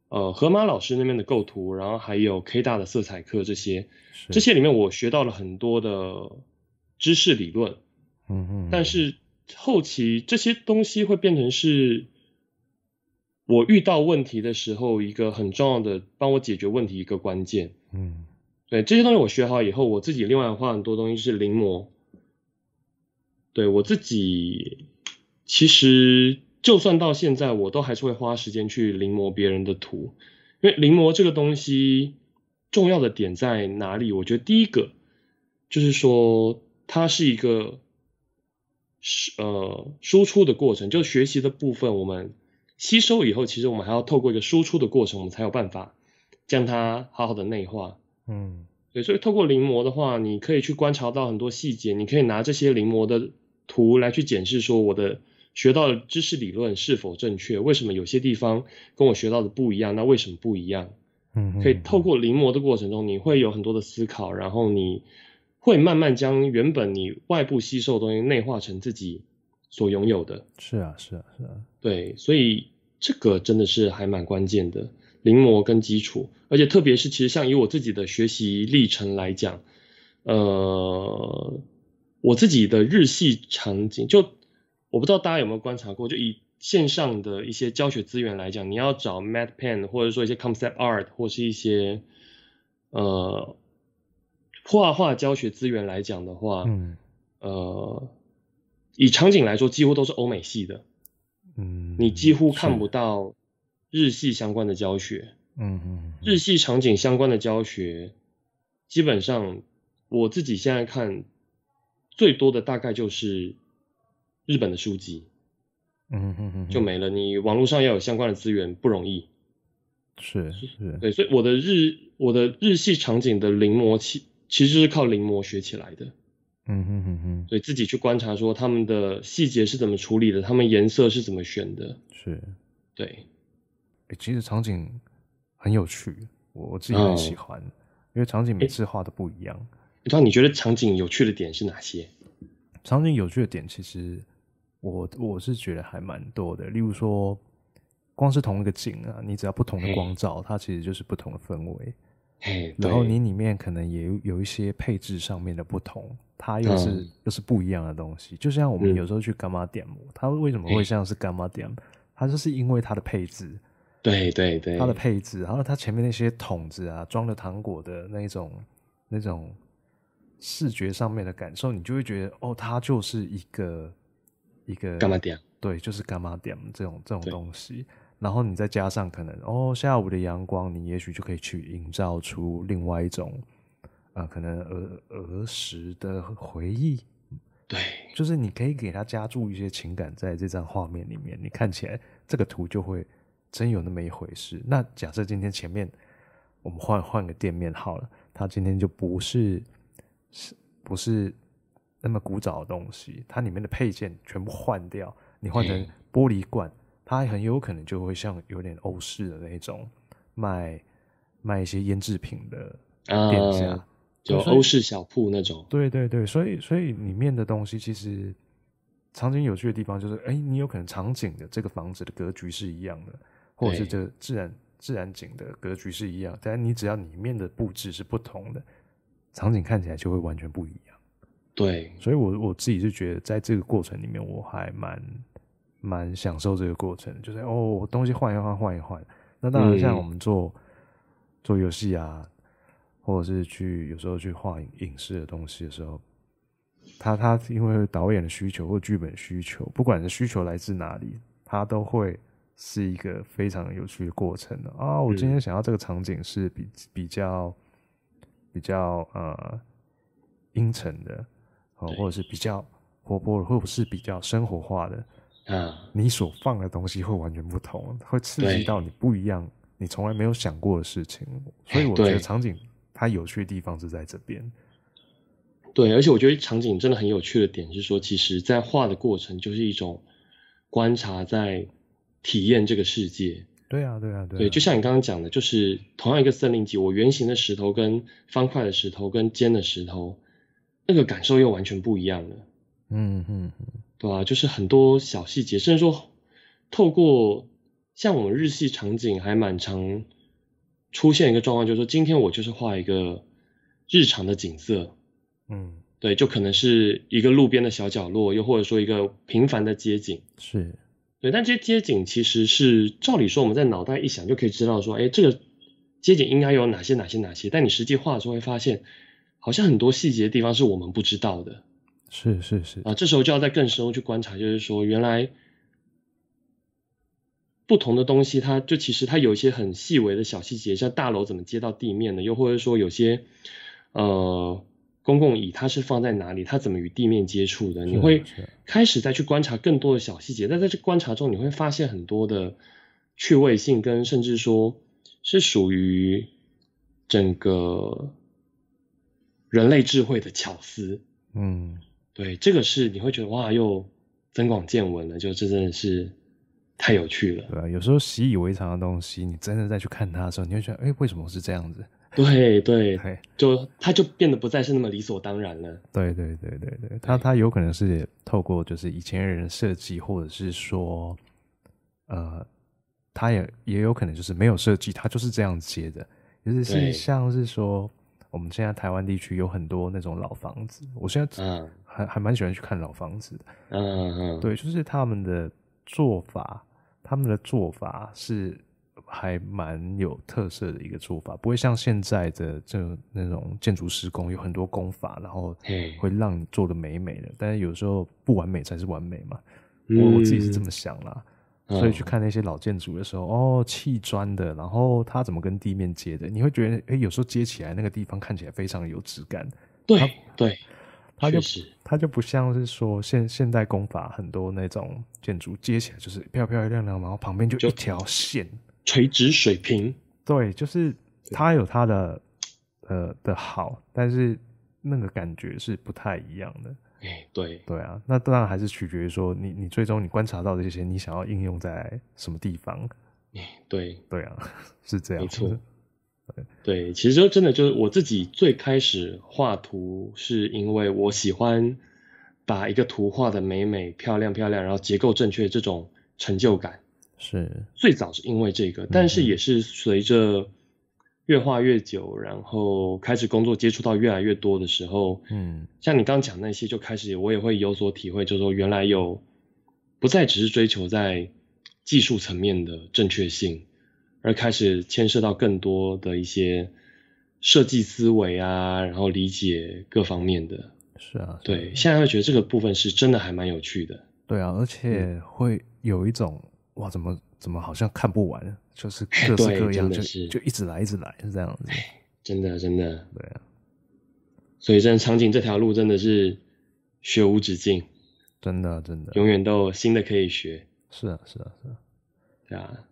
呃河马老师那边的构图，然后还有 K 大的色彩课这些，这些里面我学到了很多的知识理论，嗯嗯，但是后期这些东西会变成是。我遇到问题的时候，一个很重要的帮我解决问题一个关键，嗯，对，这些东西我学好以后，我自己另外花很多东西是临摹。对，我自己，其实就算到现在，我都还是会花时间去临摹别人的图，因为临摹这个东西重要的点在哪里？我觉得第一个就是说，它是一个呃输出的过程，就学习的部分我们。吸收以后，其实我们还要透过一个输出的过程，我们才有办法将它好好的内化。嗯，对，所以透过临摹的话，你可以去观察到很多细节，你可以拿这些临摹的图来去检视说我的学到的知识理论是否正确，为什么有些地方跟我学到的不一样？那为什么不一样？嗯，可以透过临摹的过程中，你会有很多的思考，然后你会慢慢将原本你外部吸收的东西内化成自己所拥有的。是啊，是啊，是啊。对，所以这个真的是还蛮关键的，临摹跟基础，而且特别是其实像以我自己的学习历程来讲，呃，我自己的日系场景，就我不知道大家有没有观察过，就以线上的一些教学资源来讲，你要找 MatPen 或者说一些 Concept Art 或是一些呃画画教学资源来讲的话，嗯，呃，以场景来说，几乎都是欧美系的。嗯，你几乎看不到日系相关的教学。嗯嗯，日系场景相关的教学，基本上我自己现在看最多的大概就是日本的书籍。嗯嗯嗯，就没了。你网络上要有相关的资源不容易。是是，对，所以我的日我的日系场景的临摹其其实是靠临摹学起来的。嗯哼哼哼，所以自己去观察说他们的细节是怎么处理的，他们颜色是怎么选的，是，对，欸，其实场景很有趣，我我自己很喜欢，哦，因为场景每次画的不一样。你知道你觉得场景有趣的点是哪些？场景有趣的点，其实我我是觉得还蛮多的，例如说，光是同一个景啊，你只要不同的光照，它其实就是不同的氛围。然后你里面可能也有有一些配置上面的不同，它又是、嗯、又是不一样的东西。就像我们有时候去柑仔店，它为什么会像是柑仔店？它就是因为它的配置，对对对，它的配置，然后它前面那些桶子啊，装了糖果的那种那种视觉上面的感受，你就会觉得哦，它就是一个一个柑仔店，对，就是柑仔店这种这种东西。然后你再加上可能哦，下午的阳光，你也许就可以去营造出另外一种，呃，可能儿儿时的回忆。对，就是你可以给他加注一些情感在这张画面里面，你看起来这个图就会真有那么一回事。那假设今天前面我们换换个店面好了，它今天就不是是不是那么古早的东西，它里面的配件全部换掉，你换成玻璃罐。嗯它很有可能就会像有点欧式的那种卖卖一些腌制品的店家，呃、就欧式小铺那种。对对对，所以所以里面的东西其实场景有趣的地方就是，哎、欸，你有可能场景的这个房子的格局是一样的，或者是这自然自然景的格局是一样，但你只要里面的布置是不同的，场景看起来就会完全不一样。对，所以我我自己是觉得，在这个过程里面，我还蛮。蛮享受这个过程，就是哦，东西换一换，换一换。那当然，像我们做、嗯、做游戏啊，或者是去有时候去画影视的东西的时候，他他因为导演的需求或剧本需求，不管是需求来自哪里，他都会是一个非常有趣的过程的啊。我今天想要这个场景是比比较比较呃阴沉的，哦，或者是比较活泼的，或者是比较生活化的。啊，你所放的东西会完全不同，会刺激到你不一样，你从来没有想过的事情。所以我觉得场景它有趣的地方是在这边。对，而且我觉得场景真的很有趣的点是说，其实在画的过程就是一种观察，在体验这个世界。对啊，对啊，对啊。对，就像你刚刚讲的，就是同样一个森林级，我圆形的石头跟方块的石头跟尖的石头，那个感受又完全不一样了。嗯嗯嗯，对啊，就是很多小细节，甚至说透过像我们日系场景还蛮常出现一个状况，就是说今天我就是画一个日常的景色。嗯，对，就可能是一个路边的小角落，又或者说一个平凡的街景。是。对，但这些街景其实是照理说我们在脑袋一想就可以知道说，哎，这个街景应该有哪些哪些哪些。但你实际画的时候会发现，好像很多细节的地方是我们不知道的。是是是啊，这时候就要再更深入去观察，就是说原来不同的东西，它就其实它有一些很细微的小细节，像大楼怎么接到地面的，又或者说有些呃。公共椅它是放在哪里？它怎么与地面接触的？你会开始再去观察更多的小细节。但在这观察中，你会发现很多的趣味性，跟甚至说是属于整个人类智慧的巧思。嗯，对，这个是你会觉得哇，又增广见闻了，就这真的是太有趣了。对啊，有时候习以为常的东西，你真的再去看它的时候，你会觉得，哎，为什么是这样子？对对，就它就变得不再是那么理所当然了。对对对对对，它它有可能是透过就是以前人设计，或者是说，呃，它也也有可能就是没有设计，它就是这样接的。就是是像是说，我们现在台湾地区有很多那种老房子，我现在还、嗯、还蛮喜欢去看老房子的。嗯嗯，对，就是他们的做法，他们的做法是。还蛮有特色的一个做法，不会像现在的这那种建筑施工有很多工法，然后会让你做的美美的。但是有时候不完美才是完美嘛，嗯、我我自己是这么想啦。所以去看那些老建筑的时候，哦，砌砖的，然后它怎么跟地面接的，你会觉得，哎，有时候接起来那个地方看起来非常有质感。对对，它就它就不像是说现现代工法很多那种建筑接起来就是漂漂亮亮，然后旁边就一条线。垂直水平，对，就是它有它的呃的好，但是那个感觉是不太一样的。哎，对，对啊，那当然还是取决于说你你最终你观察到的这些，你想要应用在什么地方？哎，对，对啊，是这样，没错。对，对，其实就真的就是我自己最开始画图，是因为我喜欢把一个图画的美美漂亮漂亮，然后结构正确这种成就感。是最早是因为这个，但是也是随着越画越久，嗯，然后开始工作接触到越来越多的时候，嗯，像你刚讲那些，就开始我也会有所体会，就是说原来有不再只是追求在技术层面的正确性，而开始牵涉到更多的一些设计思维啊，然后理解各方面的。是啊，对，现在会觉得这个部分是真的还蛮有趣的。对啊，而且会有一种。哇，怎么怎么好像看不完？就是各式各样，就就一直来，一直来，是这样子。真的，真的，对啊。所以，这场景这条路真的是学无止境，真的，真的，永远都有新的可以学。是啊，是啊，是啊，对啊。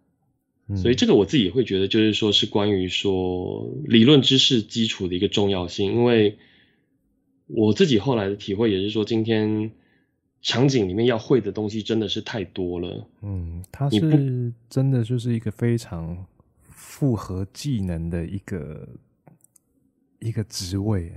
嗯、所以，这个我自己会觉得，就是说是关于说理论知识基础的一个重要性，因为我自己后来的体会也是说，今天。场景里面要会的东西真的是太多了。嗯，它是真的就是一个非常复合技能的一个一个职位。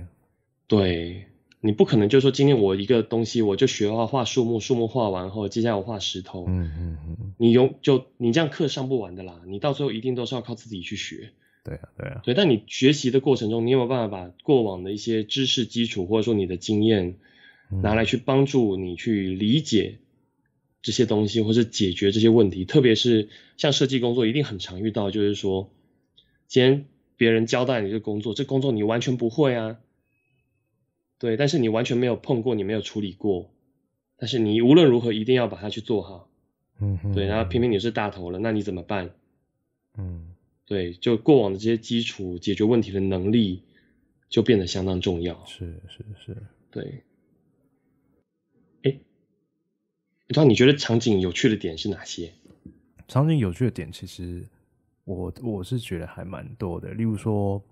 对，你不可能就说今天我一个东西我就学画画树木，树木画完后，接下来我画石头。嗯嗯嗯，你用就你这样课上不完的啦，你到最后一定都是要靠自己去学。对啊，对啊。对，但你学习的过程中，你有没有办法把过往的一些知识基础或者说你的经验？拿来去帮助你去理解这些东西，或是解决这些问题。特别是像设计工作，一定很常遇到，就是说，今天别人交代你这工作，这工作你完全不会啊，对，但是你完全没有碰过，你没有处理过，但是你无论如何一定要把它去做好，嗯哼，对，然后偏偏你是大头了，那你怎么办？嗯，对，就过往的这些基础解决问题的能力就变得相当重要。是是是，对。你知道你觉得场景有趣的点是哪些？场景有趣的点，其实我我是觉得还蛮多的。例如说，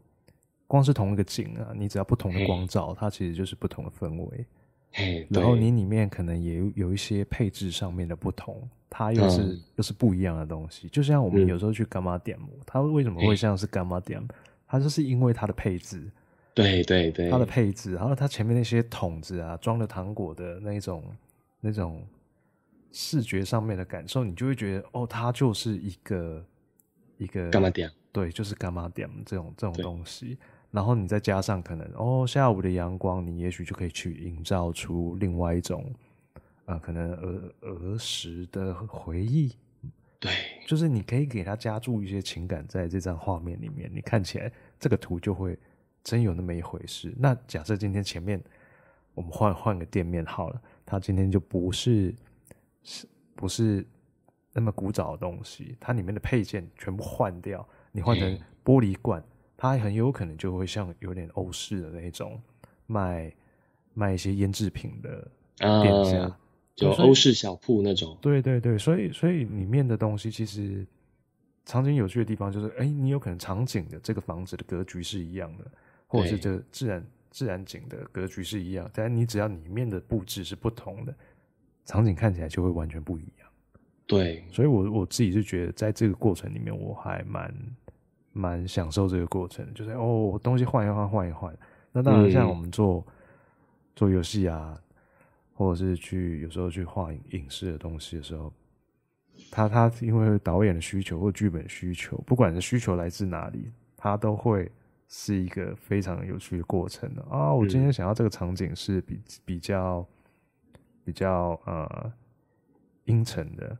光是同一个景啊，你只要不同的光照，它其实就是不同的氛围。嘿，然后你里面可能也有有一些配置上面的不同，它又是、嗯、又是不一样的东西。就像我们有时候去柑仔店，它为什么会像是柑仔店？它就是因为它的配置。对对对，它的配置，然后它前面那些桶子啊，装了糖果的那种那种视觉上面的感受，你就会觉得哦，它就是一个一个干嘛点，对，就是干嘛点这种这种东西。然后你再加上可能哦，下午的阳光，你也许就可以去营造出另外一种啊、呃，可能儿儿时的回忆。对，就是你可以给它加注一些情感在这张画面里面，你看起来这个图就会。真有那么一回事？那假设今天前面我们换换个店面好了，它今天就不是是不是那么古早的东西，它里面的配件全部换掉，你换成玻璃罐，它很有可能就会像有点欧式的那种卖卖一些腌制品的店家，啊、就欧式小铺那种。对对对，所以所以里面的东西其实场景有趣的地方就是，哎、欸，你有可能场景的这个房子的格局是一样的。或者是这自然自然景的格局是一样，但你只要里面的布置是不同的，场景看起来就会完全不一样。对，所以我我自己是觉得，在这个过程里面，我还蛮蛮享受这个过程，就是哦，东西换一换，换一换。那当然，像我们做、嗯、做游戏啊，或者是去有时候去画影影视的东西的时候，他他因为导演的需求或剧本需求，不管是需求来自哪里，他都会。是一个非常有趣的过程的啊！我今天想要这个场景是比比较比较呃阴沉的，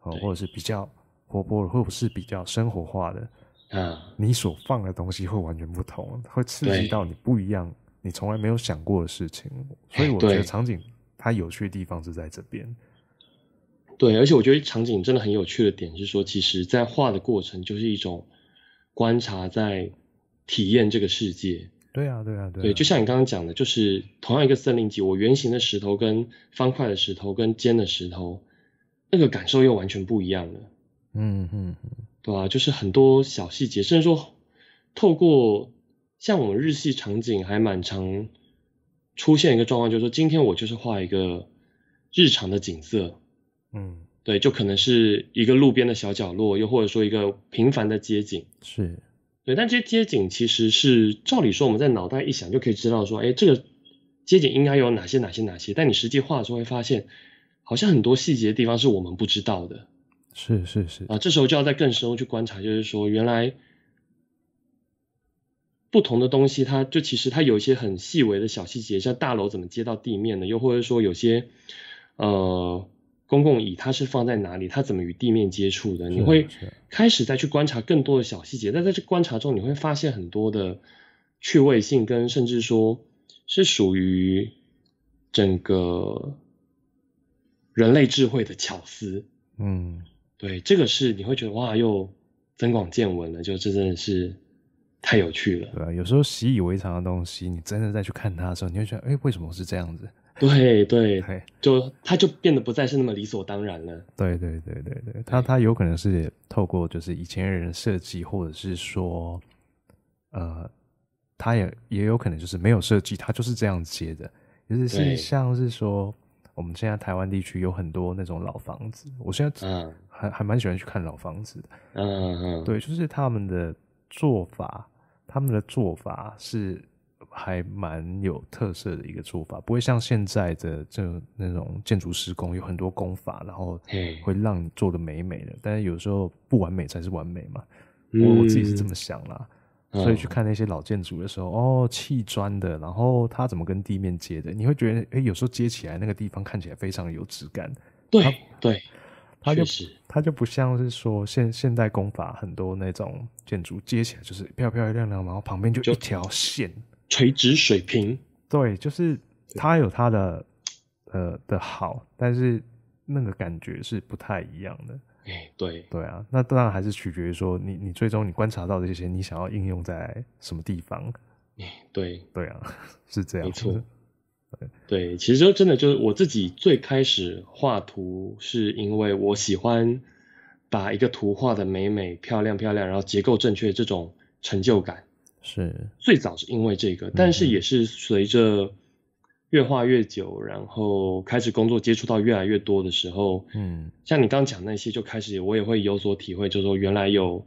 哦，或者是比较活泼的，或者是比较生活化的啊。你所放的东西会完全不同，会刺激到你不一样，你从来没有想过的事情。所以我觉得场景它有趣的地方是在这边。对，而且我觉得场景真的很有趣的点是说，其实在画的过程就是一种观察在。体验这个世界，对啊，对啊，对啊，对，就像你刚刚讲的，就是同样一个森林级，我圆形的石头跟方块的石头跟尖的石头，那个感受又完全不一样了。嗯嗯嗯，对啊，就是很多小细节，甚至说透过像我们日系场景还蛮常出现一个状况，就是说今天我就是画一个日常的景色，嗯，对，就可能是一个路边的小角落，又或者说一个平凡的街景，是。对，但这些街景其实是照理说我们在脑袋一想就可以知道说，哎，这个街景应该有哪些哪些哪些。但你实际画的时候会发现，好像很多细节的地方是我们不知道的。是是是啊，这时候就要再更深入去观察，就是说原来不同的东西，它就其实它有一些很细微的小细节，像大楼怎么接到地面的，又或者说有些呃。公共椅它是放在哪里？它怎么与地面接触的？你会开始再去观察更多的小细节，但在这观察中，你会发现很多的趣味性，跟甚至说是属于整个人类智慧的巧思。嗯，对，这个是你会觉得哇，又增广见闻了，就这真的是太有趣了。对啊，有时候习以为常的东西，你真的再去看它的时候，你会觉得，哎，为什么是这样子？对对，就他就变得不再是那么理所当然了。对对对对对，他他有可能是透过就是以前人的设计，或者是说，呃，它也也有可能就是没有设计，他就是这样接的。就是是像是说，我们现在台湾地区有很多那种老房子，我现在嗯还还蛮喜欢去看老房子的。嗯嗯，对，就是他们的做法，他们的做法是。还蛮有特色的一个做法，不会像现在的这那种建筑施工有很多工法，然后会让你做的美美的。但是有时候不完美才是完美嘛，嗯、我我自己是这么想啦。所以去看那些老建筑的时候，哦，砌砖的，然后它怎么跟地面接的？你会觉得，哎，有时候接起来那个地方看起来非常有质感。对对，它就它就不像是说现现代工法很多那种建筑接起来就是漂漂亮亮，然后旁边就一条线。垂直水平，对，就是它有它的呃的好，但是那个感觉是不太一样的。哎，对，对啊，那当然还是取决于说你你最终你观察到的这些，你想要应用在什么地方？哎，对，对啊，是这样，没错。对，对，其实真的就是我自己最开始画图，是因为我喜欢把一个图画的美美漂亮漂亮，然后结构正确这种成就感。是。最早是因为这个，但是也是随着越画越久，然后开始工作接触到越来越多的时候，嗯，像你刚刚讲那些，就开始我也会有所体会，就是说原来有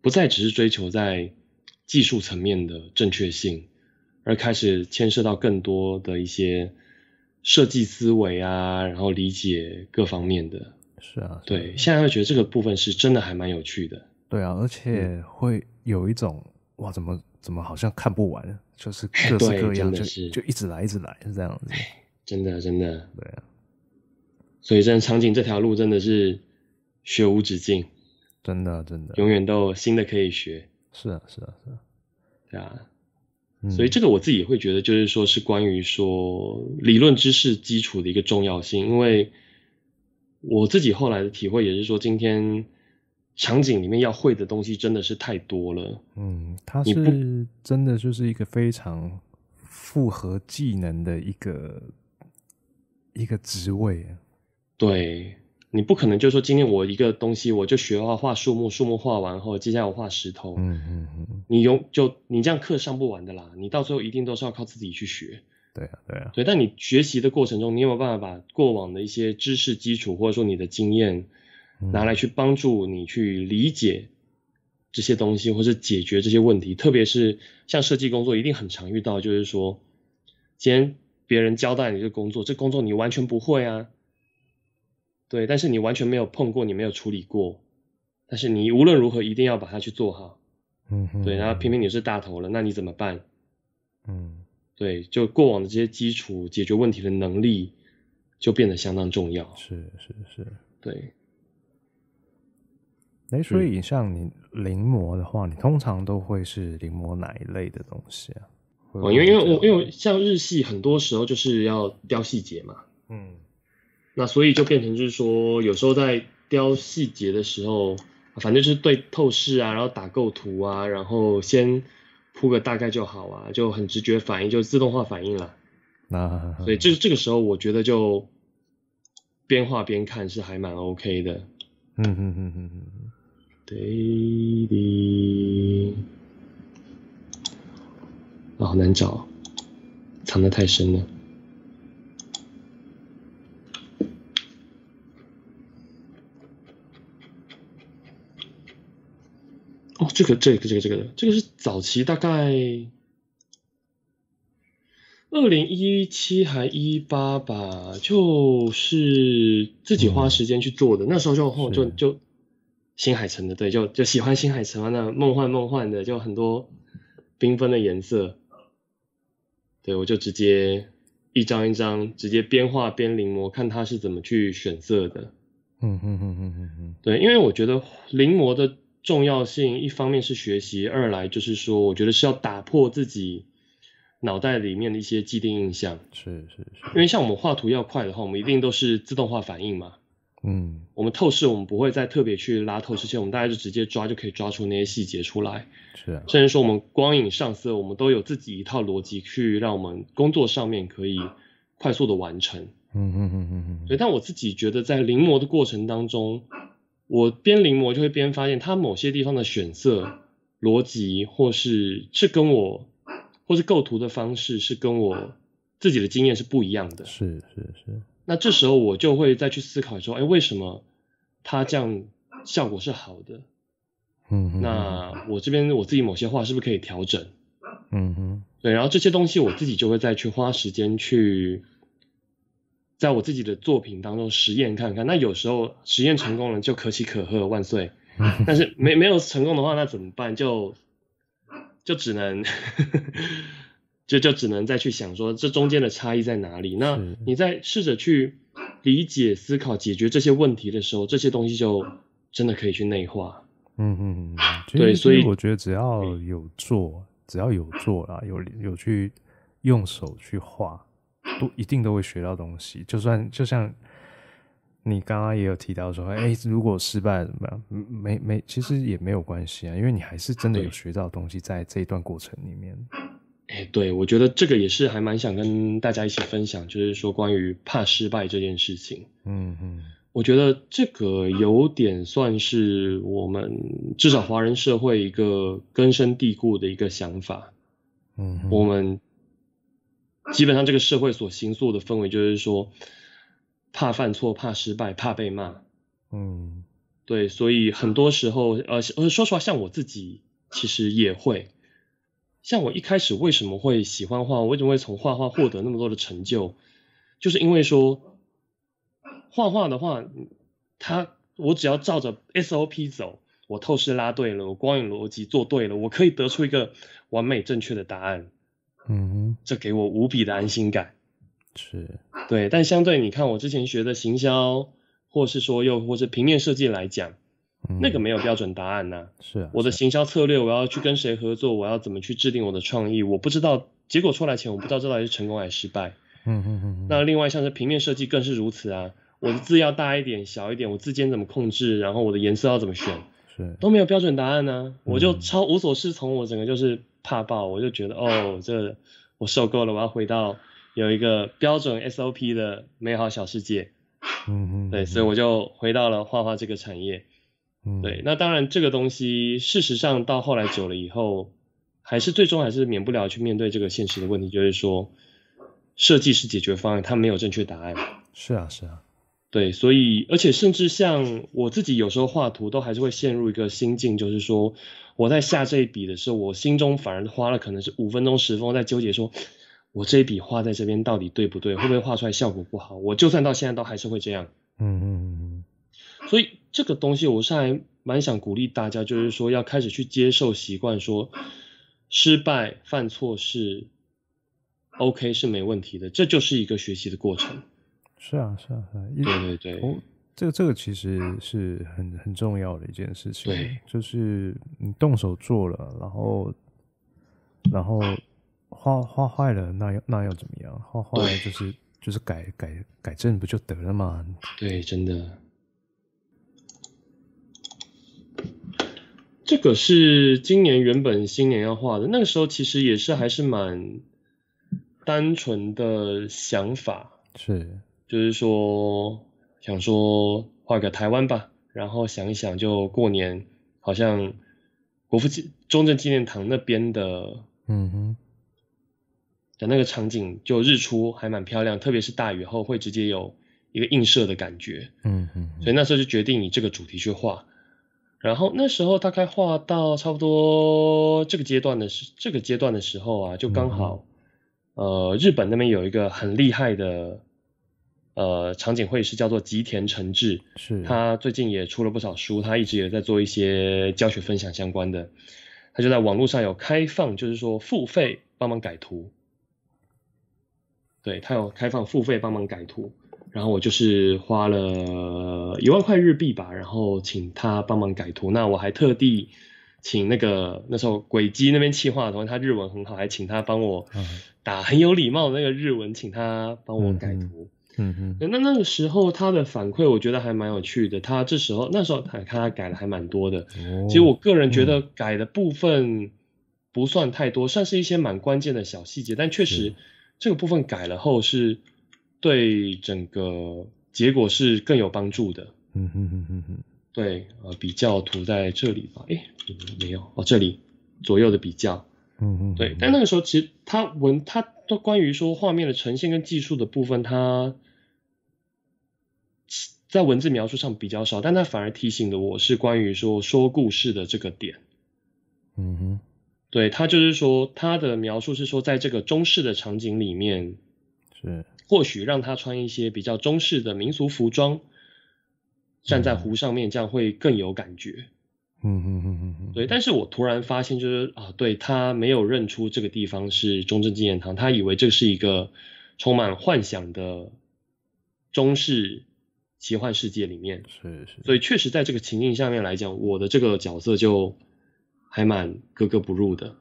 不再只是追求在技术层面的正确性，而开始牵涉到更多的一些设计思维啊，然后理解各方面的。是啊，对，现在会觉得这个部分是真的还蛮有趣的。对啊，而且会有一种、嗯、哇，怎么怎么好像看不完，就是各式各样，就就一直来，一直来，是这样子。真的，真的，对啊。所以，真的场景这条路真的是学无止境，真的，真的，永远都有新的可以学。是啊，是啊，是啊，对啊。嗯、所以，这个我自己也会觉得，就是说是关于说理论知识基础的一个重要性，因为。我自己后来的体会也是说，今天场景里面要会的东西真的是太多了。嗯，它是真的就是一个非常复合技能的一个一个职位。对，你不可能就说今天我一个东西我就学画画树木，树木画完后，接下来我画石头。嗯嗯嗯，你用就你这样课上不完的啦，你到最后一定都是要靠自己去学。对啊，对啊，对。但你学习的过程中，你有没有办法把过往的一些知识基础，或者说你的经验，拿来去帮助你去理解这些东西，或是解决这些问题？特别是像设计工作，一定很常遇到，就是说，既然别人交代你这工作，这工作你完全不会啊，对，但是你完全没有碰过，你没有处理过，但是你无论如何一定要把它去做好，嗯哼，对，然后偏偏你是大头了，那你怎么办？嗯。对，就过往的这些基础解决问题的能力，就变得相当重要。是是是，对。哎，所以像你临摹的话，你通常都会是临摹哪一类的东西啊？哦，因为因为我因为像日系，很多时候就是要雕细节嘛。嗯。那所以就变成就是说，有时候在雕细节的时候，反正就是对透视啊，然后打构图啊，然后先。铺个大概就好啊，就很直觉反应，就自动化反应了。那，所以这这个时候我觉得就边画边看是还蛮 OK 的。嗯嗯嗯嗯嗯。对的。啊，好难找，藏得太深了。哦，这个这个这个这个这个是早期大概二零一七还一八吧，就是自己花时间去做的。那时候就后就就新海诚的，对，就就喜欢新海诚那梦幻梦幻的，就很多缤纷的颜色。对，我就直接一张一张直接边画边临摹，看他是怎么去选色的。嗯哼哼哼哼哼，对，因为我觉得临摹的。重要性一方面是学习，二来就是说，我觉得是要打破自己脑袋里面的一些既定印象。是是是。因为像我们画图要快的话，我们一定都是自动化反应嘛。嗯。我们透视，我们不会再特别去拉透视线，我们大概就直接抓就可以抓出那些细节出来。是啊。甚至说我们光影上色，我们都有自己一套逻辑去让我们工作上面可以快速的完成。嗯嗯嗯嗯嗯。对，但我自己觉得在临摹的过程当中。我边临摹就会边发现，它某些地方的选色逻辑，或是是跟我，或是构图的方式，是跟我自己的经验是不一样的。是是是。那这时候我就会再去思考说，哎，为什么他这样效果是好的？嗯哼。那我这边我自己某些话是不是可以调整？嗯哼。对，然后这些东西我自己就会再去花时间去。在我自己的作品当中实验看看，那有时候实验成功了就可喜可贺，万岁。但是没没有成功的话，那怎么办？就就只能就就只能再去想说，这中间的差异在哪里？那你在试着去理解、思考、解决这些问题的时候，这些东西就真的可以去内化。嗯嗯嗯，对，所以我觉得只要有做，只要有做啦，有有去用手去画。都一定都会学到东西，就算就像你刚刚也有提到说，哎、欸，如果失败怎么样？没没，其实也没有关系啊，因为你还是真的有学到东西在这一段过程里面。哎、欸，对，我觉得这个也是还蛮想跟大家一起分享，就是说关于怕失败这件事情。嗯嗯，我觉得这个有点算是我们至少华人社会一个根深蒂固的一个想法。嗯，我们基本上这个社会所形塑的氛围就是说，怕犯错、怕失败、怕被骂。嗯，对，所以很多时候，呃，呃，说实话，像我自己其实也会，像我一开始为什么会喜欢画，为什么会从画画获得那么多的成就，就是因为说。画画的话，它我只要照着 SOP 走，我透视拉对了，我光影逻辑做对了，我可以得出一个完美正确的答案。嗯，这给我无比的安心感。是，对，但相对你看我之前学的行销，或是说又或是平面设计来讲，嗯，那个没有标准答案呐，啊。是啊，我的行销策略，我要去跟谁合作，我要怎么去制定我的创意，我不知道结果出来前，我不知道这到底是成功还是失败。嗯哼哼哼。那另外像是平面设计更是如此啊。我的字要大一点、小一点，我字间怎么控制，然后我的颜色要怎么选，是都没有标准答案呢、我就超无所适从，我整个就是怕爆，我就觉得哦，这我受够了，我要回到有一个标准 SOP 的美好小世界。嗯嗯，对，所以我就回到了画画这个产业。嗯，对，那当然这个东西，事实上到后来久了以后，还是最终还是免不了去面对这个现实的问题，就是说，设计是解决方案，它没有正确答案。是啊，是啊。对，所以而且甚至像我自己有时候画图都还是会陷入一个心境，就是说我在下这一笔的时候，我心中反而花了可能是五分钟十分钟在纠结说，说我这一笔画在这边到底对不对，会不会画出来效果不好？我就算到现在都还是会这样。嗯嗯嗯嗯。所以这个东西我是还蛮想鼓励大家，就是说要开始去接受习惯，说失败犯错是 OK 是没问题的，这就是一个学习的过程。是啊，是啊，是啊，对对对，哦，这个这个其实是很很重要的一件事情，对，就是你动手做了，然后然后画画坏了，那要那要怎么样？画坏了就是就是改改改正不就得了吗？对，真的，这个是今年原本新年要画的，那个时候其实也是还是蛮单纯的想法，是。就是说，想说画个台湾吧，然后想一想，就过年，好像国父纪中正纪念堂那边的，嗯哼，的那个场景，就日出还蛮漂亮，特别是大雨后会直接有一个映射的感觉，嗯哼，所以那时候就决定以这个主题去画，然后那时候大概画到差不多这个阶段的时，这个阶段的时候啊，就刚好，呃，日本那边有一个很厉害的。呃，场景绘师叫做吉田诚志，是他最近也出了不少书，他一直也在做一些教学分享相关的。他就在网络上有开放，就是说付费帮忙改图。对，他有开放付费帮忙改图，然后我就是花了一万块日币吧，然后请他帮忙改图。那我还特地请那个那时候轨迹那边企划的同学，他日文很好，还请他帮我打很有礼貌的那个日文，请他帮我改图。嗯嗯嗯，那那个时候他的反馈我觉得还蛮有趣的。他这时候那时候他看他改的还蛮多的。哦，其实我个人觉得改的部分不算太多，嗯、算是一些蛮关键的小细节。但确实这个部分改了后是对整个结果是更有帮助的。嗯哼哼哼哼。对，呃，比较图在这里吧？哎，没有哦，这里左右的比较。嗯嗯。对，但那个时候其实他文他都关于说画面的呈现跟技术的部分，他。在文字描述上比较少，但他反而提醒了我是关于说说故事的这个点。嗯哼，对，他就是说他的描述是说，在这个中式的场景里面，是或许让他穿一些比较中式的民俗服装，站在湖上面，这样会更有感觉。嗯哼哼哼哼，对。但是我突然发现，就是啊，对，他没有认出这个地方是中正纪念堂，他以为这是一个充满幻想的中式。奇幻世界里面是是，所以确实在这个情境下面来讲，我的这个角色就还蛮格格不入的。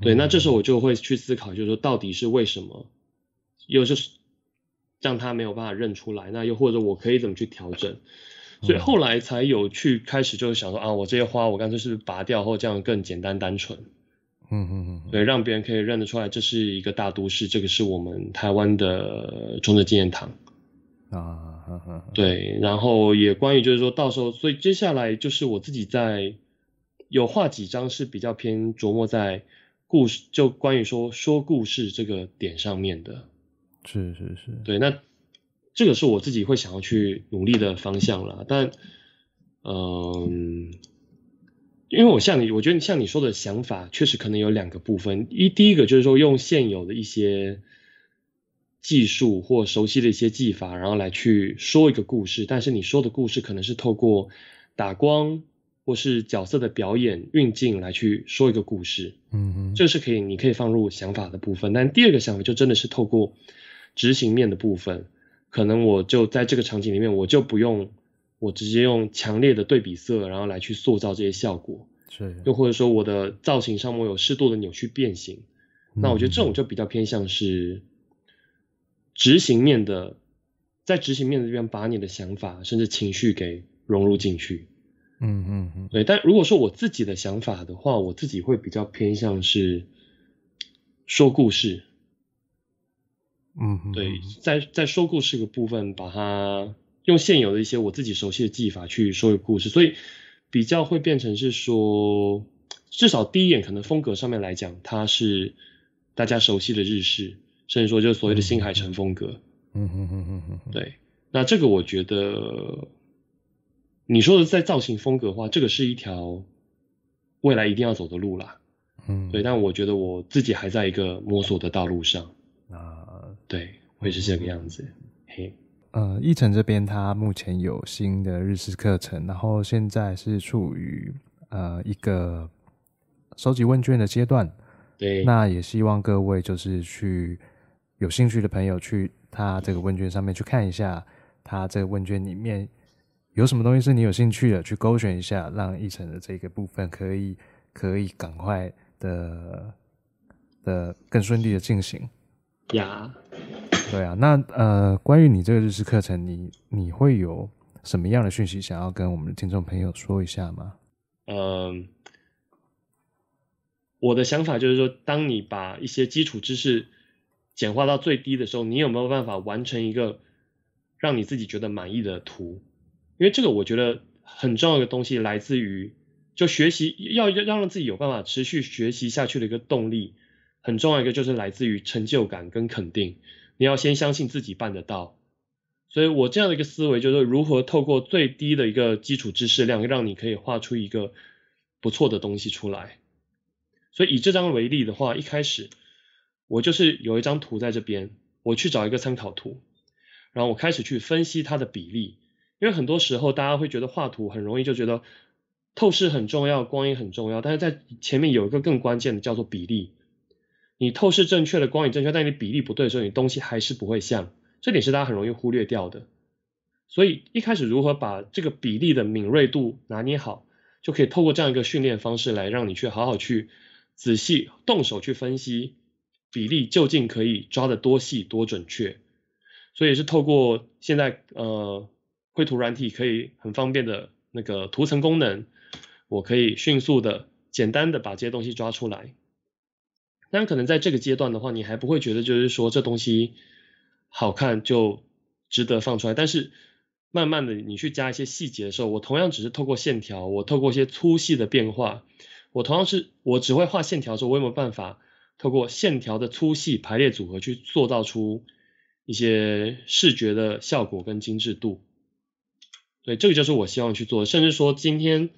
对，那这时候我就会去思考，就是说到底是为什么，又就是让他没有办法认出来，那又或者我可以怎么去调整？所以后来才有去开始就是想说啊，我这些花我干脆是拔掉后这样更简单单纯？嗯嗯嗯，对，让别人可以认得出来，这是一个大都市，这个是我们台湾的中正纪念堂。啊，呵呵呵对，然后也关于就是说到时候，所以接下来就是我自己在有画几张是比较偏琢磨在故事，就关于说说故事这个点上面的。是是是，对，那这个是我自己会想要去努力的方向啦。但，嗯，因为我像你，我觉得像你说的想法，确实可能有两个部分。一第一个就是说用现有的一些。技术或熟悉的一些技法，然后来去说一个故事，但是你说的故事可能是透过打光或是角色的表演运镜来去说一个故事，嗯哼，这是可以，你可以放入想法的部分。但第二个想法就真的是透过执行面的部分，可能我就在这个场景里面，我就不用我直接用强烈的对比色，然后来去塑造这些效果，是，又或者说我的造型上我有适度的扭曲变形，嗯，那我觉得这种就比较偏向是。执行面的，在执行面的这边把你的想法甚至情绪给融入进去，嗯嗯嗯，对。但如果说我自己的想法的话，我自己会比较偏向是说故事，嗯嗯，对，在在说故事的部分，把它用现有的一些我自己熟悉的技法去说一个故事，所以比较会变成是说，至少第一眼可能风格上面来讲，它是大家熟悉的日式。甚至说，就是所谓的新海诚风格，嗯嗯嗯嗯嗯，对。那这个我觉得，你说的在造型风格的话，这个是一条未来一定要走的路啦，嗯，对。但我觉得我自己还在一个摸索的道路上，啊，对，会是这个样子。嘿，呃，奕成这边他目前有新的日式课程，然后现在是处于呃一个收集问卷的阶段，对。那也希望各位就是去。有兴趣的朋友去他这个问卷上面去看一下，他这个问卷里面有什么东西是你有兴趣的，去勾选一下，让奕成的这个部分可以可以赶快的的更顺利的进行。呀、对啊，那呃，关于你这个日式课程，你你会有什么样的讯息想要跟我们的听众朋友说一下吗？嗯，我的想法就是说，当你把一些基础知识简化到最低的时候，你有没有办法完成一个让你自己觉得满意的图？因为这个我觉得很重要的东西来自于，就学习要要让自己有办法持续学习下去的一个动力，很重要一个就是来自于成就感跟肯定。你要先相信自己办得到。所以我这样的一个思维就是如何透过最低的一个基础知识量，让你可以画出一个不错的东西出来。所以以这张为例的话，一开始。我就是有一张图在这边，我去找一个参考图，然后我开始去分析它的比例，因为很多时候大家会觉得画图很容易就觉得透视很重要，光影很重要，但是在前面有一个更关键的叫做比例。你透视正确的，光影正确，但你比例不对的时候，你东西还是不会像，这点是大家很容易忽略掉的。所以一开始如何把这个比例的敏锐度拿捏好，就可以透过这样一个训练方式来让你去好好去仔细动手去分析。比例究竟可以抓得多细多准确？所以是透过现在呃绘图软体可以很方便的那个图层功能，我可以迅速的简单的把这些东西抓出来。当然可能在这个阶段的话，你还不会觉得就是说这东西好看就值得放出来。但是慢慢的你去加一些细节的时候，我同样只是透过线条，我透过一些粗细的变化，我同样是我只会画线条的时候，我有没有办法？透过线条的粗细排列组合去塑造出一些视觉的效果跟精致度，对，这个就是我希望去做的。甚至说今天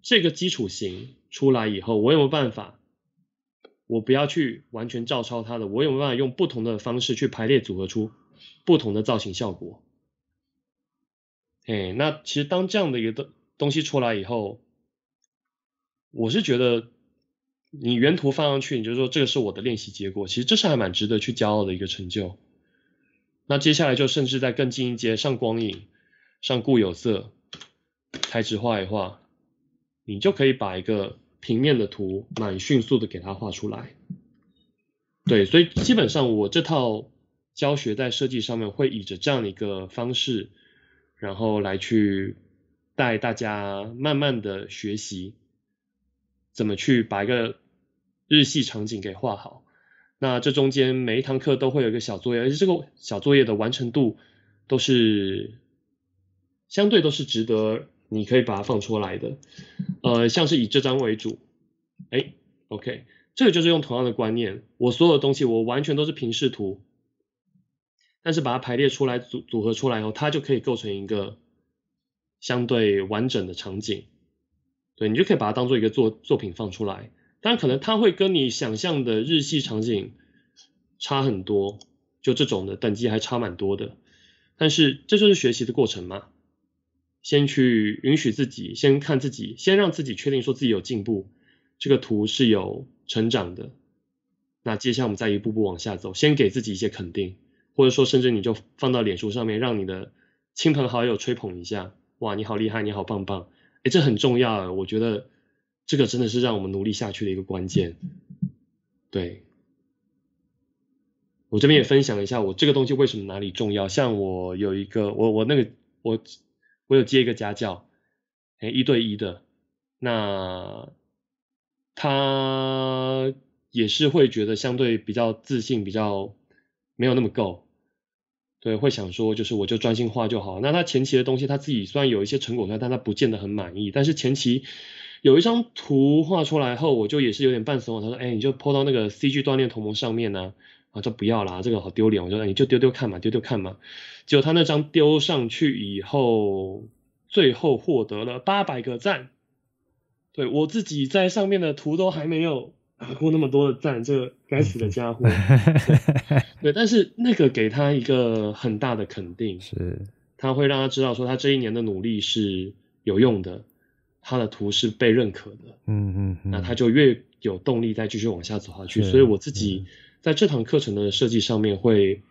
这个基础型出来以后，我有没有办法？我不要去完全照抄它的，我有没有办法用不同的方式去排列组合出不同的造型效果？哎，那其实当这样的一个东东西出来以后，我是觉得。你原图放上去，你就说这个是我的练习结果，其实这是还蛮值得去骄傲的一个成就。那接下来就甚至在更进一阶，上光影，上固有色，开始画一画，你就可以把一个平面的图蛮迅速的给它画出来。对，所以基本上我这套教学在设计上面会以着这样的一个方式，然后来去带大家慢慢的学习。怎么去把一个日系场景给画好？那这中间每一堂课都会有一个小作业，而且这个小作业的完成度都是相对都是值得你可以把它放出来的。呃，像是以这张为主，哎，OK，这个就是用同样的观念，我所有的东西我完全都是平视图，但是把它排列出来组组合出来以后，它就可以构成一个相对完整的场景。对，你就可以把它当做一个作作品放出来。当然，可能它会跟你想象的日系场景差很多，就这种的等级还差蛮多的。但是这就是学习的过程嘛。先去允许自己，先看自己，先让自己确定说自己有进步，这个图是有成长的。那接下来我们再一步步往下走，先给自己一些肯定，或者说甚至你就放到脸书上面，让你的亲朋好友吹捧一下。哇，你好厉害，你好棒棒。诶，这很重要，我觉得这个真的是让我们努力下去的一个关键。对，我这边也分享一下，我这个东西为什么哪里重要。像我有一个，我我那个我我有接一个家教，诶，一对一的，那他也是会觉得相对比较自信，比较没有那么够。对，会想说就是我就专心画就好。那他前期的东西他自己虽然有一些成果出来，但他不见得很满意。但是前期有一张图画出来后，我就也是有点半怂。他说：“哎，你就 po 到那个 CG 锻炼同盟上面呢？”，就不要啦，这个好丢脸。我说：“你就丢丢看嘛，丢丢看嘛。”结果他那张丢上去以后，最后获得了八百个赞。对，我自己在上面的图都还没有。拿过那么多的赞，这个该死的家伙对。对，但是那个给他一个很大的肯定，是，他会让他知道说他这一年的努力是有用的，他的图是被认可的。嗯嗯，那他就越有动力再继续往下走下去。所以我自己在这堂课程的设计上面会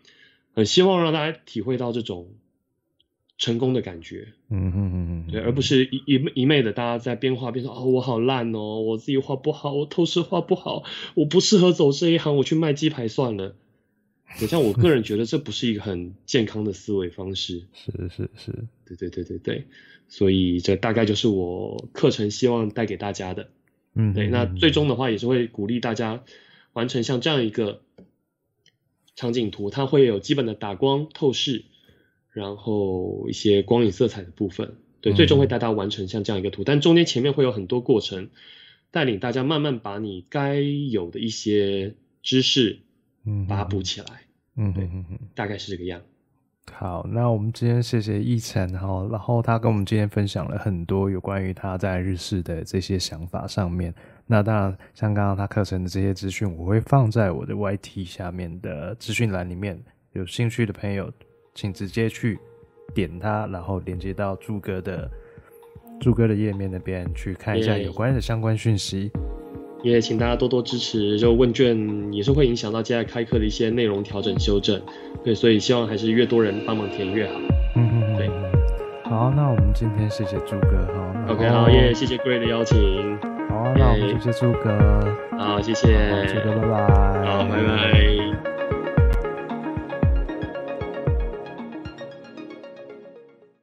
很希望让大家体会到这种。成功的感觉，嗯嗯嗯嗯，对，而不是一一一昧的大家在边画边说哦，我好烂哦，我自己画不好，我透视画不好，我不适合走这一行，我去卖鸡排算了。像我个人觉得这不是一个很健康的思维方式。是是是，对对对对对，所以这大概就是我课程希望带给大家的。嗯，对，那最终的话也是会鼓励大家完成像这样一个场景图，它会有基本的打光透视。然后一些光影色彩的部分，对，最终会带大家完成像这样一个图，嗯，但中间前面会有很多过程，带领大家慢慢把你该有的一些知识，嗯，把它补起来，嗯，对，嗯嗯，大概是这个样。好，那我们今天谢谢奕晨哈，然后他跟我们今天分享了很多有关于他在日式的这些想法上面。那当然，像刚刚他课程的这些资讯，我会放在我的 YT 下面的资讯栏里面，有兴趣的朋友。请直接去点它，然后连接到柱哥的柱哥的页面那边去看一下有关的相关讯息。也请大家多多支持，就问卷也是会影响到接下来开课的一些内容调整修正。对，所以希望还是越多人帮忙填越好。嗯嗯，对。好，那我们今天谢谢朱哥哈。OK，好耶，谢谢 Gray 的邀请。好，那我们谢谢朱哥。好，谢谢。朱哥，拜拜。好拜拜。